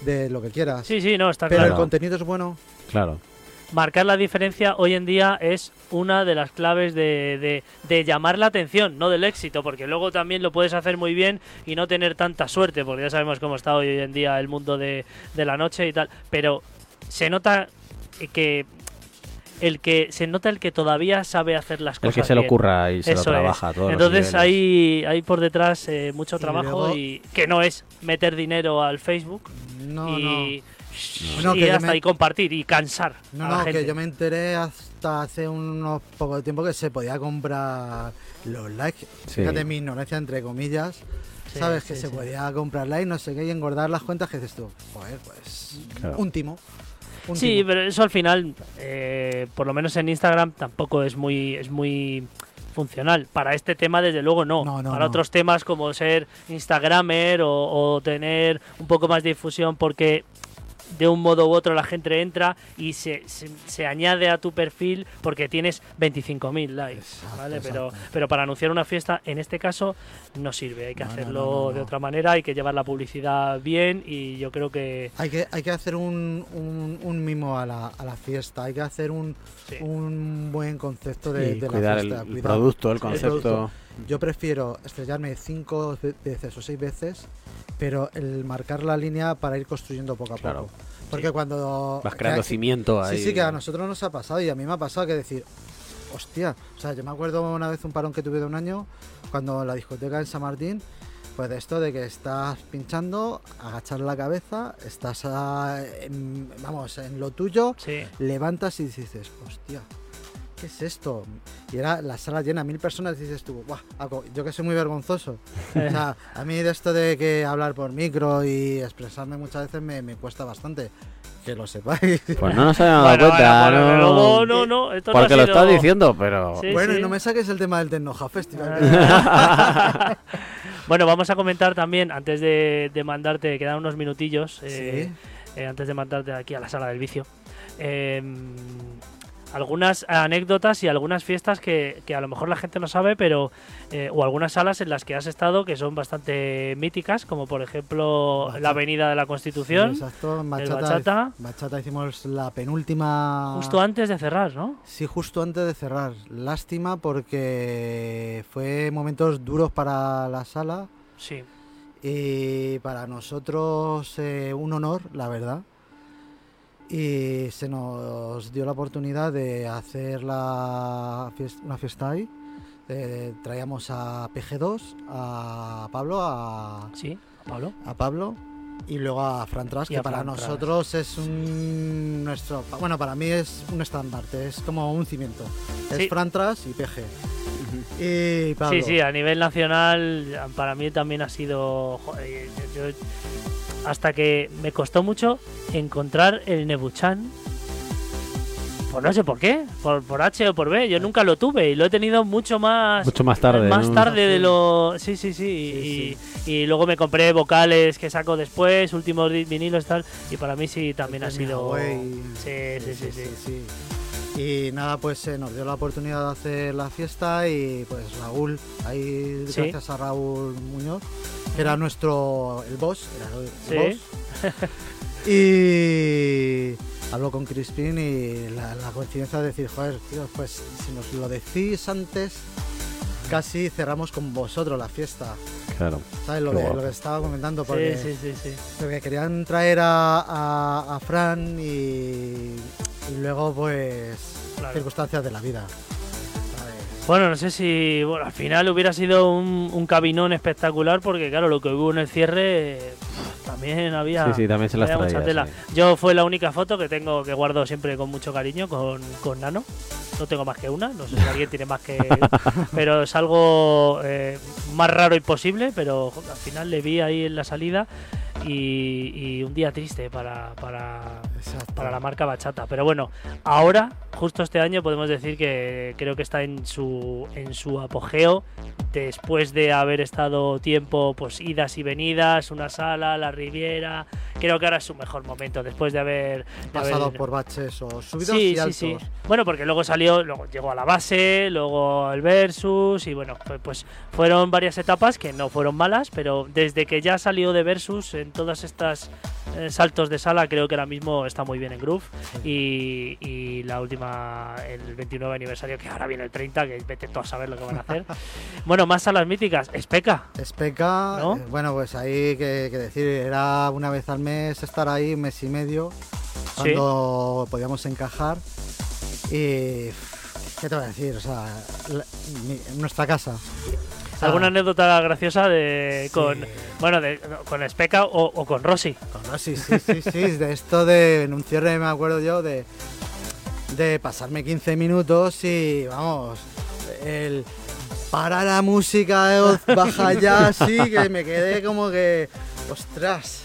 de lo que quieras. Sí, sí, no, está Pero claro. el contenido es bueno. Claro. Marcar la diferencia hoy en día es una de las claves de, de- de llamar la atención, no del éxito, porque luego también lo puedes hacer muy bien y no tener tanta suerte, porque ya sabemos cómo está hoy en día el mundo de, de la noche y tal, pero se nota que el que se nota el que todavía sabe hacer las El cosas que se lo bien. curra y se Eso lo es. trabaja a todos Entonces hay, hay por detrás eh, mucho Y trabajo luego- y que no es meter dinero al Facebook No, y, Bueno, y hasta me- y compartir y cansar no. a No, la no, gente. que yo me enteré hasta hace unos poco de tiempo que se podía comprar los likes. Sí. Fíjate mi ignorancia, entre comillas. Sí, ¿Sabes? sí, que se sí. podía comprar likes, no sé qué, y engordar las cuentas que dices tú. Joder, pues. Claro. Un timo. Un Sí, timo. pero eso al final, eh, por lo menos en Instagram, tampoco es muy, es muy funcional. Para este tema, desde luego, no. No, no, Para no. otros temas como ser Instagramer o, o tener un poco más de difusión porque de un modo u otro la gente entra y se, se, se añade a tu perfil porque tienes 25.000 likes, Exacto, ¿vale? Pero, exacto. pero para anunciar una fiesta, en este caso, no sirve. Hay que No, hacerlo no, no, de no. otra manera, hay que llevar la publicidad bien y yo creo que... Hay que, hay que hacer un, un, un mimo a la, a la fiesta, hay que hacer un, sí. un buen concepto de, Y de cuidar la el, fiesta. el cuidar. producto, el Sí, el concepto. producto. Yo prefiero estrellarme cinco ve- veces o seis veces, pero el marcar la línea para ir construyendo poco a Claro. poco. Porque cuando... Vas creando que- cimiento ahí. Sí, sí, que a nosotros nos ha pasado y a mí me ha pasado que decir, hostia, o sea, yo me acuerdo una vez un parón que tuve de un año, cuando en la discoteca en San Martín, pues de esto de que estás pinchando, agachar la cabeza, estás, a- en- vamos, en lo tuyo, Sí. levantas y dices, hostia, ¿qué es esto? Y era la sala llena, mil personas, y dices tú, "Buah, Aco, yo que soy muy vergonzoso. O sea, a mí de esto de que hablar por micro y expresarme muchas veces me, me cuesta bastante. Que lo sepáis. Pues no nos habíamos dado Bueno, cuenta. bueno, no, no, no, esto no porque lo sido- estás diciendo, pero. Sí, bueno, sí. y no me saques el tema del Tecnoja Festival. bueno, vamos a comentar también, antes de, de mandarte, quedan unos minutillos, eh, Sí. eh, antes de mandarte aquí a la sala del vicio, eh, algunas anécdotas y algunas fiestas que, que a lo mejor la gente no sabe, pero eh, o algunas salas en las que has estado que son bastante míticas, como por ejemplo Bachata. la Avenida de la Constitución, Sí, exacto. En el Bachata, Bachata, Bachata hicimos la penúltima. justo antes de cerrar, ¿no? Sí, justo antes de cerrar. Lástima porque fue momentos duros para la sala Sí. Y para nosotros eh, un honor, la verdad. Y se nos dio la oportunidad de hacer la fies- una fiesta ahí. Eh, traíamos a PG2, a Pablo, a, Sí, Pablo. a Pablo y luego a Fran Tras, que para Fran Tras. nosotros es un nuestro bueno para mí es un estandarte, es como un cimiento. Sí. Es Fran Tras y PG. Y Pablo. Sí, sí, a nivel nacional para mí también ha sido... joder, yo- hasta que me costó mucho encontrar el Nebuchan. Pues no sé por qué, por, por H o por B, yo nunca lo tuve y lo he tenido mucho más... Mucho más tarde. más ¿no? tarde de lo... Sí, sí, sí. Y, y luego me compré vocales que saco después, últimos vinilos tal, y para mí sí también ha sido... Sí, sí, sí, sí. Y nada, pues se nos dio la oportunidad de hacer la fiesta y pues Raúl, ahí Sí. gracias a Raúl Muñoz, que era nuestro, el boss, era el Sí. boss. y habló con Crispin y la, la coincidencia de decir, joder, tío, pues si nos lo decís antes, casi cerramos con vosotros la fiesta. Claro. ¿Sabes que, lo que estaba comentando? Porque, Sí, sí, sí, sí. porque querían traer a, a- a Fran y, y luego pues Claro. circunstancias de la vida. Bueno, no sé si bueno, al final hubiera sido un, un cabinón espectacular porque claro, lo que hubo en el cierre también había, Sí, sí, también se las había mucha tela. sí. Yo fue la única foto que tengo que guardo siempre con mucho cariño con, con Nano. No tengo más que una, no sé si alguien tiene más que... pero es algo eh, más raro imposible, pero jo, al final le vi ahí en la salida y, y un día triste para, para, para la marca Bachata. Pero bueno, ahora, justo este año, podemos decir que creo que está en su, en su apogeo. Después de haber estado tiempo, pues idas y venidas, una sala, la Riviera. Creo que ahora es su mejor momento. Después de haber. de pasado haber- por baches o subidos Sí, y sí, altos. sí. Bueno, porque luego salió, luego llegó a la base, luego el versus y bueno, pues, pues fueron varias etapas que no fueron malas, pero desde que ya salió de versus en todas estas eh, saltos de sala creo que ahora mismo está muy bien en groove y, y la última, el 29 aniversario que ahora viene el 30, que vete tú a saber lo que van a hacer. bueno, más salas míticas, Especa. Especa, ¿No? eh, bueno, pues ahí que, que decir, era una vez al mes estar ahí, un mes y medio, cuando podíamos encajar. Y. ¿Qué te voy a decir? O sea, la- mi- nuestra casa. ¿Alguna anécdota graciosa de sí, con bueno de con Especa o, o con Rosy? con- sí, sí, sí, sí, de esto de. En un cierre me acuerdo yo de. De pasarme 15 minutos y vamos. El. Para la música, eh, baja ya, sí, que me quedé como que. Ostras.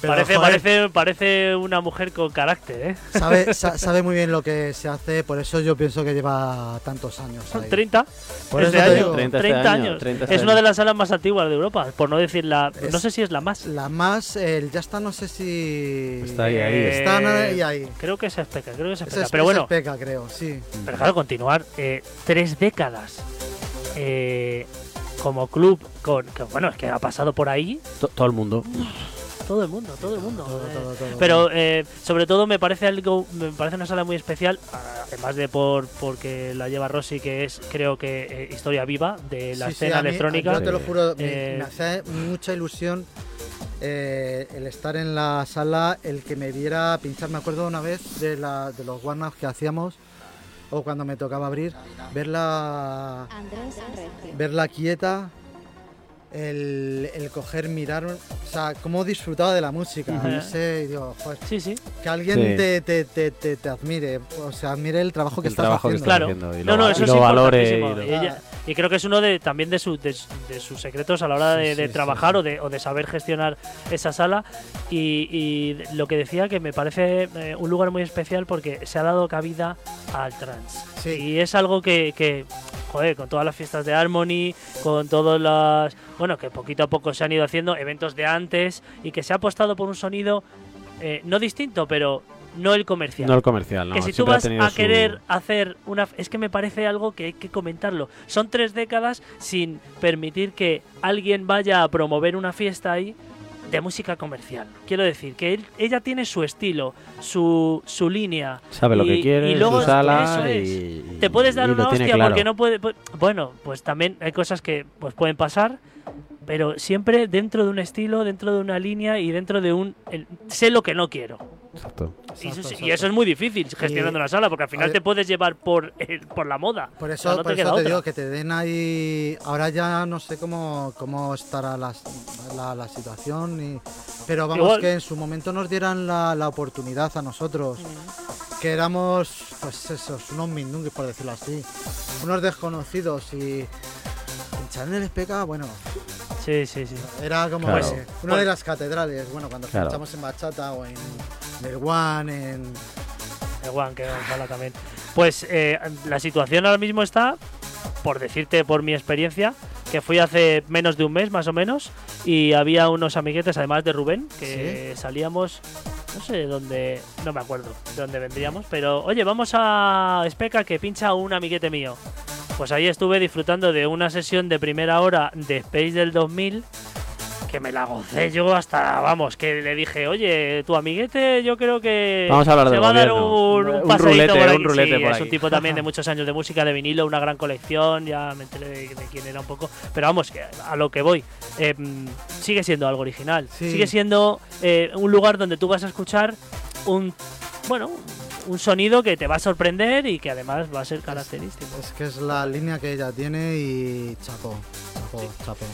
Pero, Parece, joder, parece, parece una mujer con carácter, ¿eh? Sabe, sa- sabe muy bien lo que se hace, por eso yo pienso que lleva tantos años. Son ahí. 30. Por este eso te año. digo, 30 30, este año, años. 30 este es una de las salas más antiguas de Europa, por no decir la. Es- no sé si es la más. La más, el ya está, no sé si. Está ahí, ahí. Eh, Está ahí, ahí. Creo que es Especa, creo que es Ese Especa. es- Pero bueno, Peca, creo, sí. pero claro, continuar eh, tres décadas eh, como club, con que bueno, es que ha pasado por ahí To- Todo el mundo. todo el mundo, todo el mundo. Todo, eh. todo, todo. Pero eh, sobre todo me parece algo, me parece una sala muy especial, además de por porque la lleva Rossi, que es creo que eh, historia viva de la Sí, sí, escena a mí- electrónica. Yo te lo Sí. juro, me, Eh, me hace mucha ilusión eh, el estar en la sala, el que me viera pinchar. Me acuerdo una vez de, la, de los warm que hacíamos, o cuando me tocaba abrir, verla, verla quieta. El, el coger, mirar, o sea, cómo disfrutaba de la música. No sé, y digo, joder, Sí, sí. que alguien Sí. te, te, te, te, te admire, o sea, admire el trabajo que El estás trabajo que haciendo. Claro. haciendo. Y No, lo, no, va- eso y es lo valore. importantísimo. y lo- Y, ella- y creo que es uno de también de, su- de, su- de sus secretos a la hora de, Sí, de sí, trabajar O, de, o de saber gestionar esa sala. Y, y lo que decía que me parece eh, un lugar muy especial porque se ha dado cabida al trance. Sí. Y es algo que, que, joder, con todas las fiestas de Harmony, con todas las. Bueno, que poquito a poco se han ido haciendo eventos de antes y que se ha apostado por un sonido eh, no distinto, pero no el comercial No el comercial, no. que si tú vas a su- querer hacer una... Es que me parece algo que hay que comentarlo. Son tres décadas sin permitir que alguien vaya a promover una fiesta ahí de música comercial. Quiero decir, que él- ella tiene su estilo, su, su línea. Sabe lo que quiere, y luego su sala eso es. y, Te puedes dar una hostia claro. porque no puede... pu- Bueno, pues también hay cosas que pues pueden pasar. pero siempre dentro de un estilo, dentro de una línea y dentro de un... el- sé lo que no quiero. Exacto. Y eso, Exacto, sí- y exacto. eso es muy difícil gestionando Y- una sala, porque al final te puedes llevar por, el- por la moda. Por O eso, sea, no por te eso queda te otra. digo que te den ahí. Ahora ya no sé cómo, cómo estará la, la situación, pero vamos, Igual- que en su momento nos dieran la, la oportunidad a nosotros, que éramos, pues esos, unos mindunguis, por decirlo así, unos desconocidos y. Pinchar en el SPK, bueno, Sí, sí, sí. era como Claro. una de las catedrales, bueno, cuando Claro. pinchamos en bachata o en, en el One, en. El One, que ojalá también. Pues eh, la situación ahora mismo está, por decirte por mi experiencia, que fui hace menos de un mes más o menos y había unos amiguetes, además de Rubén, que salíamos, no sé de dónde, no me acuerdo de dónde vendríamos, pero oye, vamos a Especa que pincha un amiguete mío. Pues ahí estuve disfrutando de una sesión de primera hora de Space del 2000 que me la gocé yo hasta, vamos, que le dije, oye, tu amiguete yo creo que Vamos a hablar se del va a dar un, un Un paseíto rulete, por aquí. un rulete Sí, por es un tipo también de muchos años de música, de vinilo, una gran colección, ya me enteré de, de quién era un poco. Pero vamos, que a lo que voy, eh, sigue siendo algo original. Sí. Sigue siendo eh, un lugar donde tú vas a escuchar un, bueno, un sonido que te va a sorprender y que además va a ser característico. Es que es la línea que ella tiene y chapo, chapo, chapo.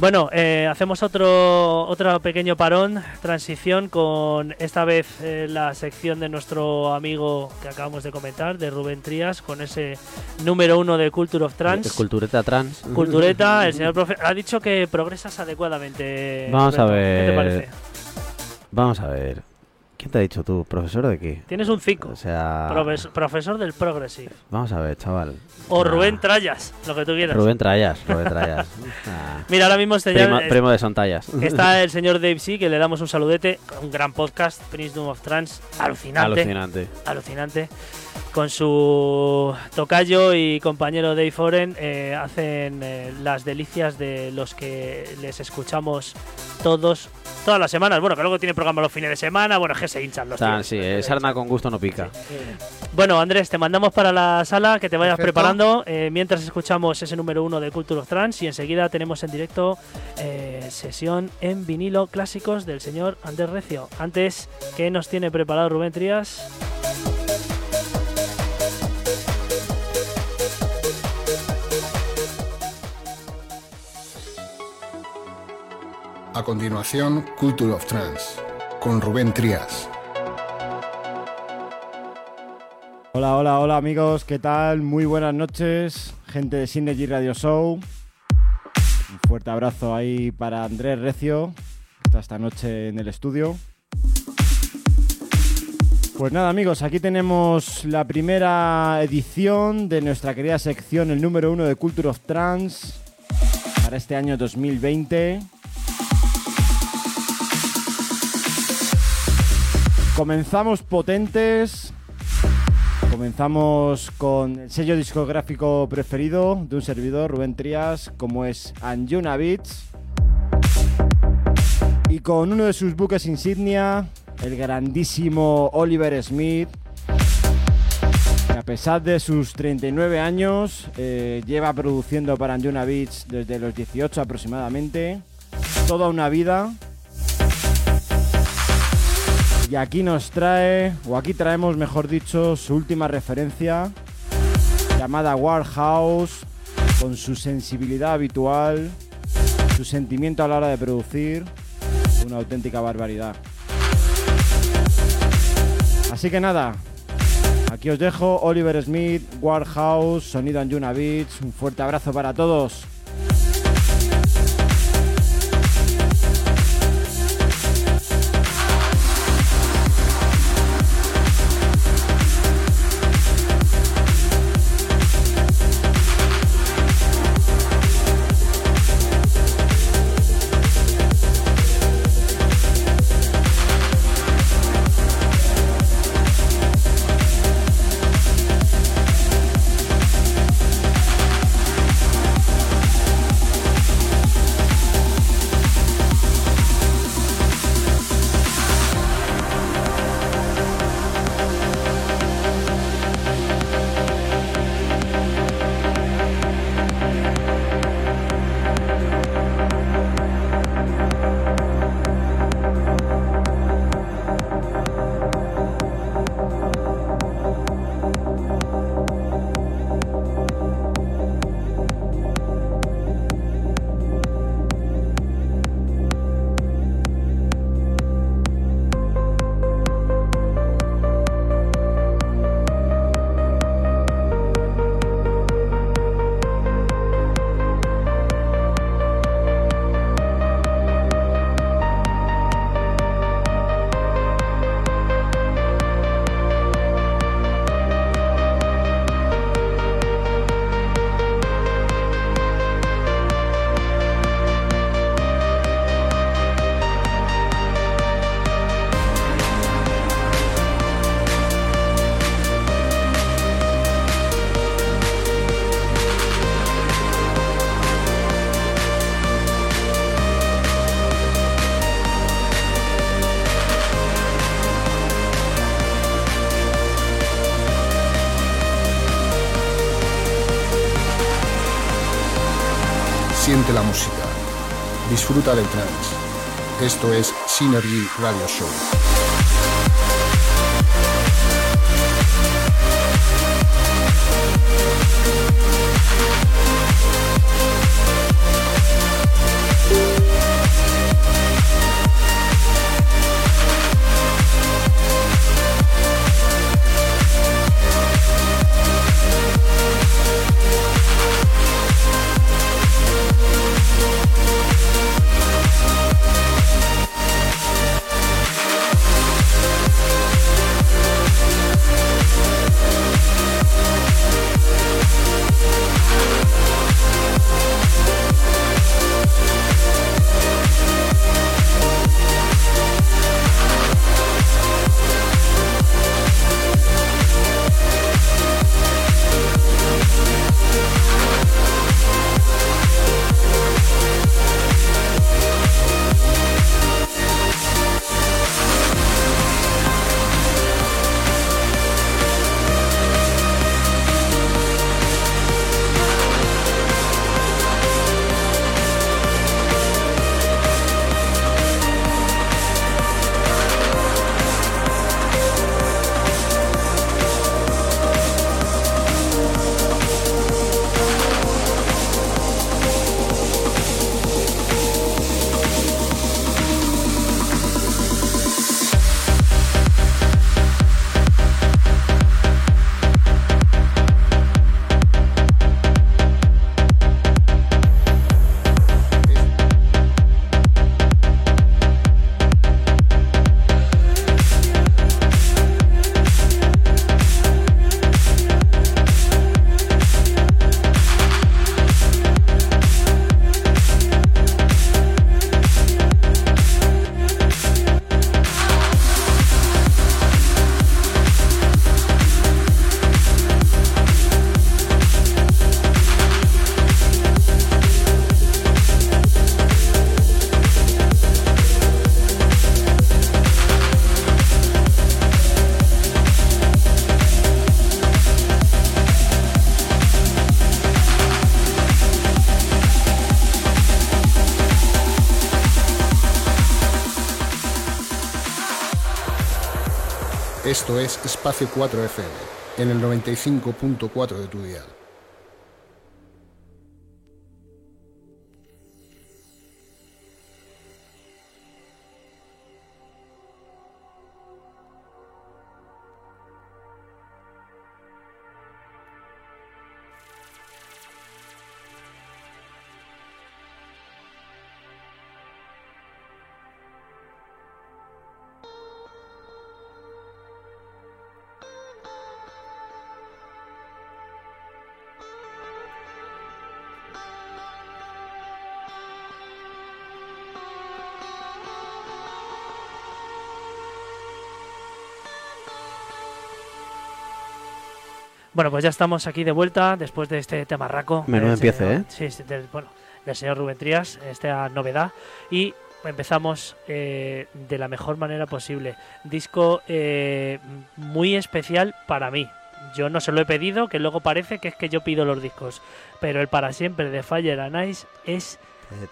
Bueno, eh, hacemos otro, otro pequeño parón, transición con esta vez eh, la sección de nuestro amigo que acabamos de comentar, de Rubén Trías, con ese número uno de Culture of Trans. Cultureta trans. Cultureta, el señor profe ha dicho que progresas adecuadamente. Vamos a Roberto. ¿Qué te ver. parece? Vamos a ver. ¿Quién te ha dicho tú? ¿Profesor de qué? Tienes un 5. O sea. Profes- profesor del Progressive. Vamos a ver, chaval. O Rubén Trayas, lo que tú quieras. Rubén Trayas, Rubén Trayas. Ah, Mira, ahora mismo este primo, ya- primo de Sontallas. está el señor Dave C, que le damos un saludete. Un gran podcast, Prince Doom of Trans. Alucinante. Alucinante. alucinante. Con su tocayo y compañero Dave Foren eh, hacen eh, las delicias de los que les escuchamos todos, todas las semanas. Bueno, que luego tiene programa los fines de semana. Bueno, es que se hinchan los Está- tíos. sí, eh, sarna con gusto no pica. Bueno, Andrés, te mandamos para la sala, que te vayas Perfecto. preparando eh, mientras escuchamos ese número uno de Culture of Trans y enseguida tenemos en directo eh, sesión en vinilo clásicos del señor Andrés Recio. Antes, ¿qué nos tiene preparado Rubén Trías? A continuación, Culture of Trance, con Rubén Trías. Hola, hola, hola amigos, ¿qué tal? Muy buenas noches, gente de Synergy Radio Show. Un fuerte abrazo ahí para Andrés Recio, está esta noche en el estudio. Pues nada amigos, aquí tenemos la primera edición de nuestra querida sección, el número uno de Culture of Trance, para este año 2020. Comenzamos potentes, Comenzamos con el sello discográfico preferido de un servidor, Rubén Trías, como es Anjuna Beats. Y con uno de sus buques insignia, el grandísimo Oliver Smith, que a pesar de sus 39 años, eh, lleva produciendo para Anjuna Beats desde los 18 aproximadamente, toda una vida. Y aquí nos trae, o aquí traemos, mejor dicho, su última referencia, llamada Warhouse, con su sensibilidad habitual, su sentimiento a la hora de producir, una auténtica barbaridad. Así que nada, aquí os dejo Oliver Smith, Warhouse, sonido Anjuna Beats, un fuerte abrazo para todos. Esto es Synergy Radio Show. Esto es Espacio 4 FM, en el 95.4 de tu dial. Bueno, pues ya estamos aquí de vuelta después de este temarraco. Menudo empiece, señor- ¿eh? Sí, sí, del, bueno, del señor Rubén Trías, esta novedad. Y empezamos eh, de la mejor manera posible. Disco eh, muy especial para mí. Yo no se lo he pedido, que luego parece que es que yo pido los discos. Pero el para siempre de Fire and Ice es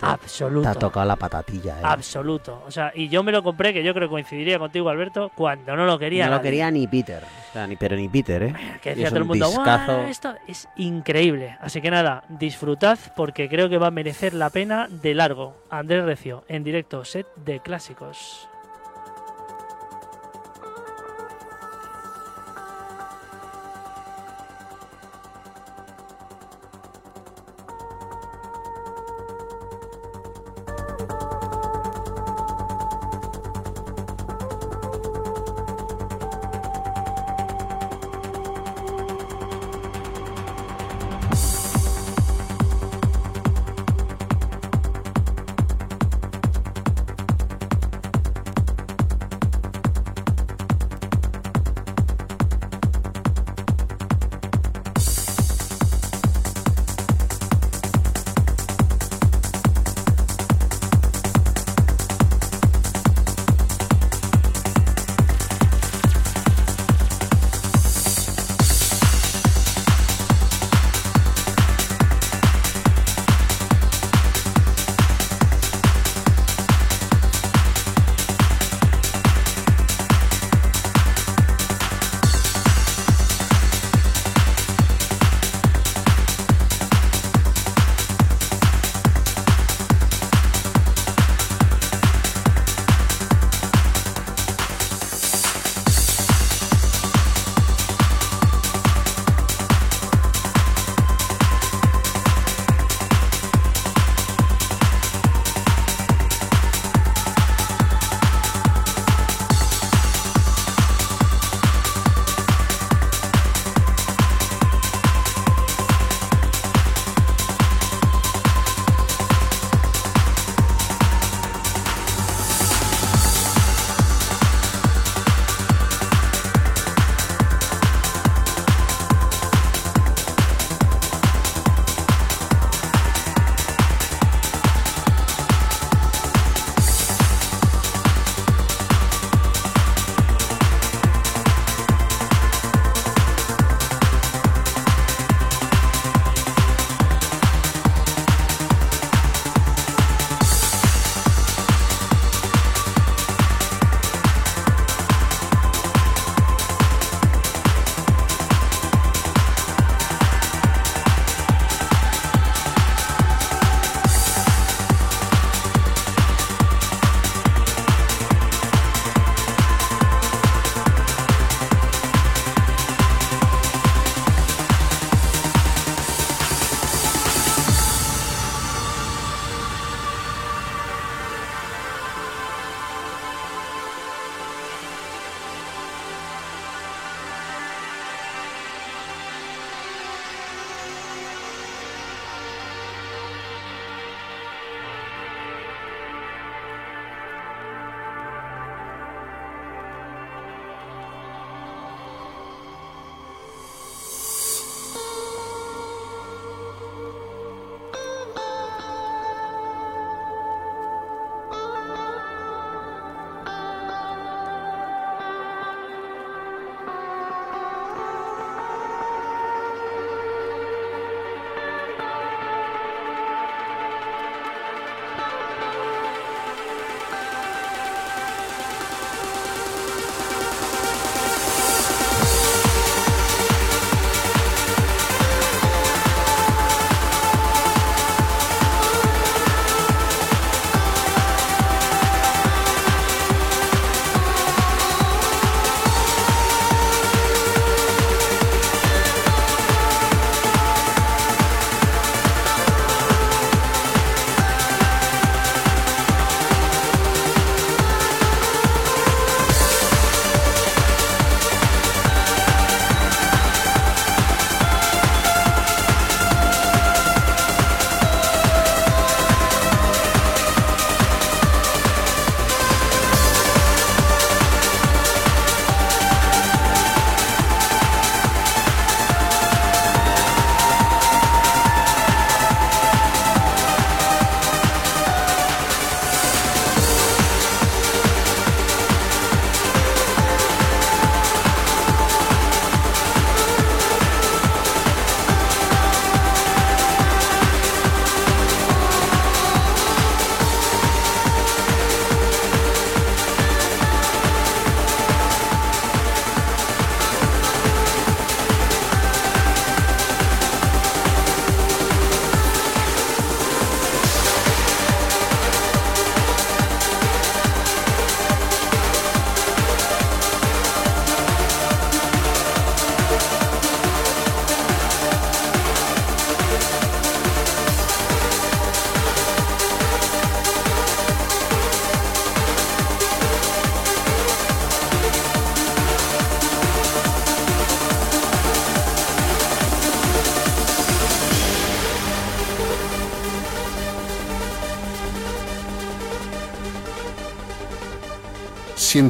absoluto. Te ha tocado la patatilla, eh. Absoluto. O sea, y yo me lo compré, que yo creo que coincidiría contigo, Alberto, cuando no lo quería. no lo quería ni Peter. O sea, ni, pero ni Peter, ¿eh? Que decía todo el un mundo. "Guau, esto es increíble. Así que nada, disfrutad porque creo que va a merecer la pena de largo. Andrés Recio, en directo, set de clásicos.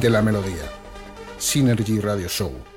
Siente la melodía. Synergy Radio Show.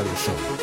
Radio Show.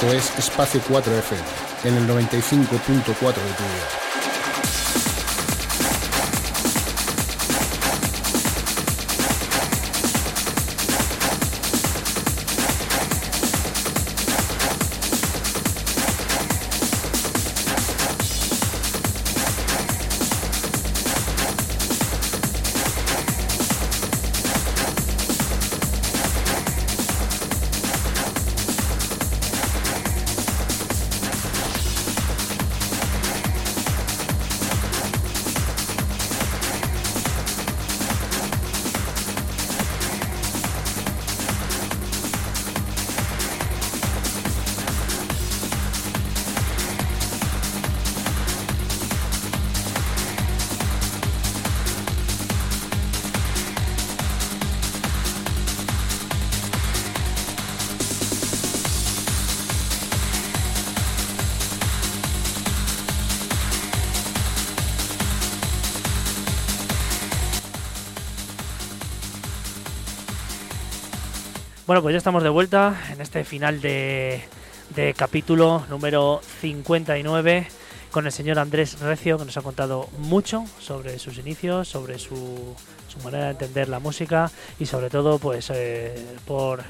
Esto es Espacio 4F, en el 95.4 de tu vida. Estamos de vuelta en este final de, de capítulo número 59 con el señor Andrés Recio, que nos ha contado mucho sobre sus inicios, sobre su, su manera de entender la música y sobre todo pues eh, por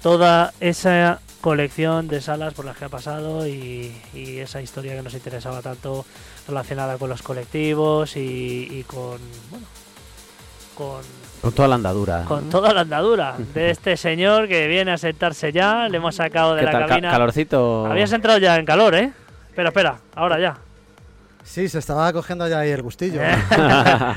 toda esa colección de salas por las que ha pasado y, esa historia que nos interesaba tanto relacionada con los colectivos y, y con bueno con Con toda la andadura. con toda la andadura de este señor que viene a sentarse ya. Le hemos sacado de ¿Qué la tal? Ca- cabina. calorcito. Habías entrado ya en calor, ¿eh? Espera, espera, ahora ya. Sí, se estaba cogiendo ya ahí el gustillo. Eh.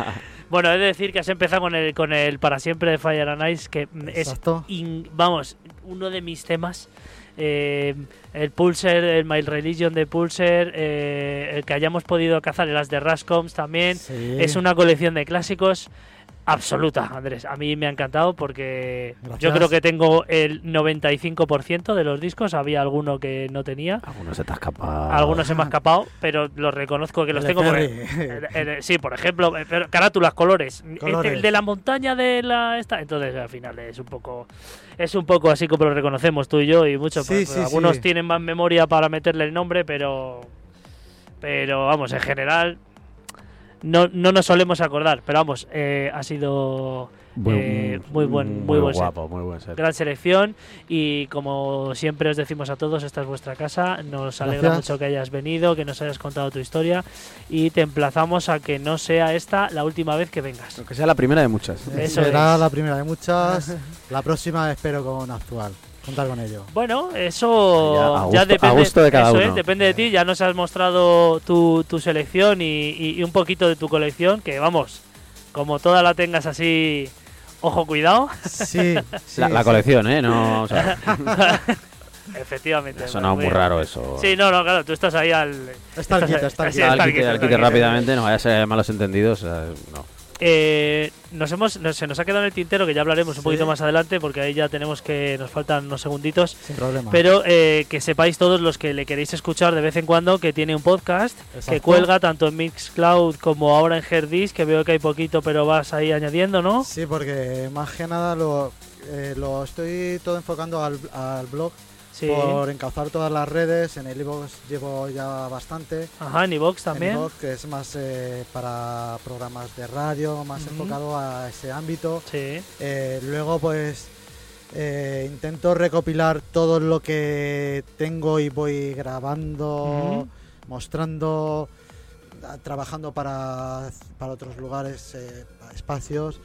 Bueno, he de decir que has empezado con el, con el Para Siempre de Fire and Ice, que es, in- vamos, uno de mis temas. Eh, el Pulser, el My Religion de Pulser, eh, el que hayamos podido cazar, las de Rascoms también. Sí. Es una colección de clásicos absoluta, Andrés. A mí me ha encantado porque yo creo que tengo el 95% de los discos. Había alguno que no tenía. Algunos se te ha escapado. Algunos se me ha escapado, pero los reconozco que los El tengo. el- el- sí, por ejemplo, eh, pero carátulas, colores. Colores. El de la montaña de la esta. Entonces, al final es un poco es un poco así como lo reconocemos tú y yo y muchos. Sí, pues, sí, algunos sí. tienen más memoria para meterle el nombre, pero pero vamos, en general no, no nos solemos acordar, pero vamos, eh, ha sido eh, muy buen muy, buen set. guapo, muy buen set. gran selección y como siempre os decimos a todos, esta es vuestra casa, nos alegra Gracias. mucho que hayas venido, que nos hayas contado tu historia y te emplazamos a que no sea esta la última vez que vengas. Aunque sea la primera de muchas. Eso Será es. la primera de muchas. La próxima espero con actual. Contar con ello. Bueno, eso Ya, depende, gusto de cada eso uno. es, depende de ti, ya nos has mostrado tu, tu selección y, y- y un poquito de tu colección, que vamos, como toda la tengas así, ojo, cuidado, Sí, sí, la, la sí. colección, ¿eh? No, o sea, efectivamente. ha sonado muy bien. raro eso. Sí, no, no, claro, tú estás ahí al... Está está al está el quite, kit, al está quite rápidamente, no vaya a ser malos entendidos. no. Eh, nos hemos, nos- se nos ha quedado en el tintero, que ya hablaremos un Sí. poquito más adelante, porque ahí ya tenemos que, nos faltan unos segunditos. Sin problema. Pero eh, que sepáis todos los que le queréis escuchar de vez en cuando que tiene un podcast que cuelga tanto en Mixcloud como ahora en Herdis, que veo que hay poquito, pero vas ahí añadiendo, ¿no? Sí, porque más que nada lo, eh, lo estoy todo enfocando al, al blog Sí. por encauzar todas las redes. En el iVoox llevo ya bastante. Ajá, en iVox En también. iVoox, que es más eh, para programas de radio, más enfocado a ese ámbito. Sí. Eh, luego, pues eh, intento recopilar todo lo que tengo y voy grabando, mostrando, trabajando para, para otros lugares, eh, espacios.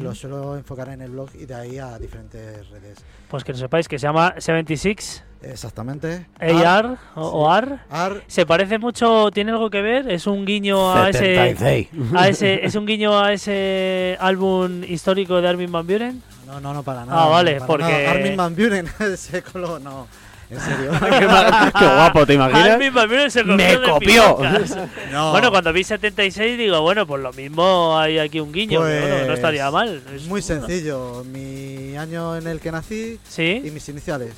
Lo suelo enfocar en el blog y de ahí a diferentes redes. Pues que lo sepáis que se llama 76 Exactamente. AR o, o AR. Ar, Se parece mucho, tiene algo que ver, es un guiño a ese, 76. a ese, es un guiño a ese álbum histórico de Armin van Buren. no, no, no, para nada. Ah, vale, porque- nada. Armin Van Buren, ese colo, no. En serio. qué, guapo, ¿te imaginas? Armin van Buren se copió Me de copió. No. Bueno, cuando vi 76 digo, bueno, pues lo mismo hay aquí un guiño, Pues, pero bueno, no estaría mal. Es muy bueno. sencillo. Mi año en el que nací y ¿Sí? mis iniciales.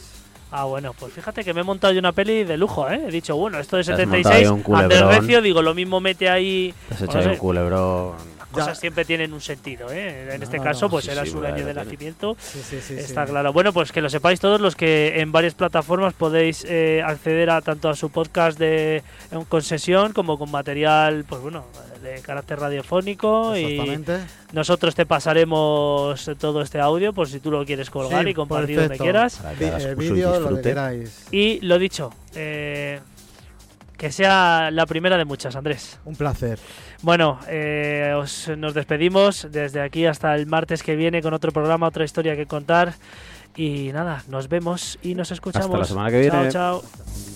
Ah, bueno, pues fíjate que me he montado yo una peli de lujo, ¿eh? He dicho, bueno, esto de Te has montado 76, ahí un. Recio, digo, lo mismo mete ahí... Te has no hecho ahí sé, un culebrón. Cosas siempre tienen un sentido, ¿eh? En este No, caso, no, pues sí, era sí, su año de tiene. nacimiento. Sí, sí, sí. Está sí. claro. Bueno, pues que lo sepáis todos los que en varias plataformas podéis eh, acceder a tanto a su podcast de eh, con sesión como con material, pues bueno, de carácter radiofónico y Exactamente. nosotros te pasaremos todo este audio por si tú lo quieres colgar Sí, y compartir donde quieras. Para que Vi- hagas el vídeo, lo que queráis. Y lo dicho, eh, que sea la primera de muchas, Andrés. Un placer. Bueno, eh, os- nos despedimos desde aquí hasta el martes que viene con otro programa, otra historia que contar. Y nada, nos vemos y nos escuchamos. la semana que viene. Chao, chao.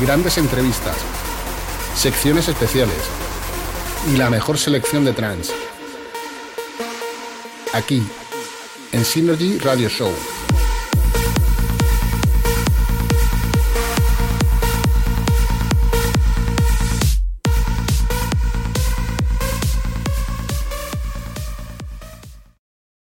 grandes entrevistas, secciones especiales y la mejor selección de trance. Aquí, en Synergy Radio Show.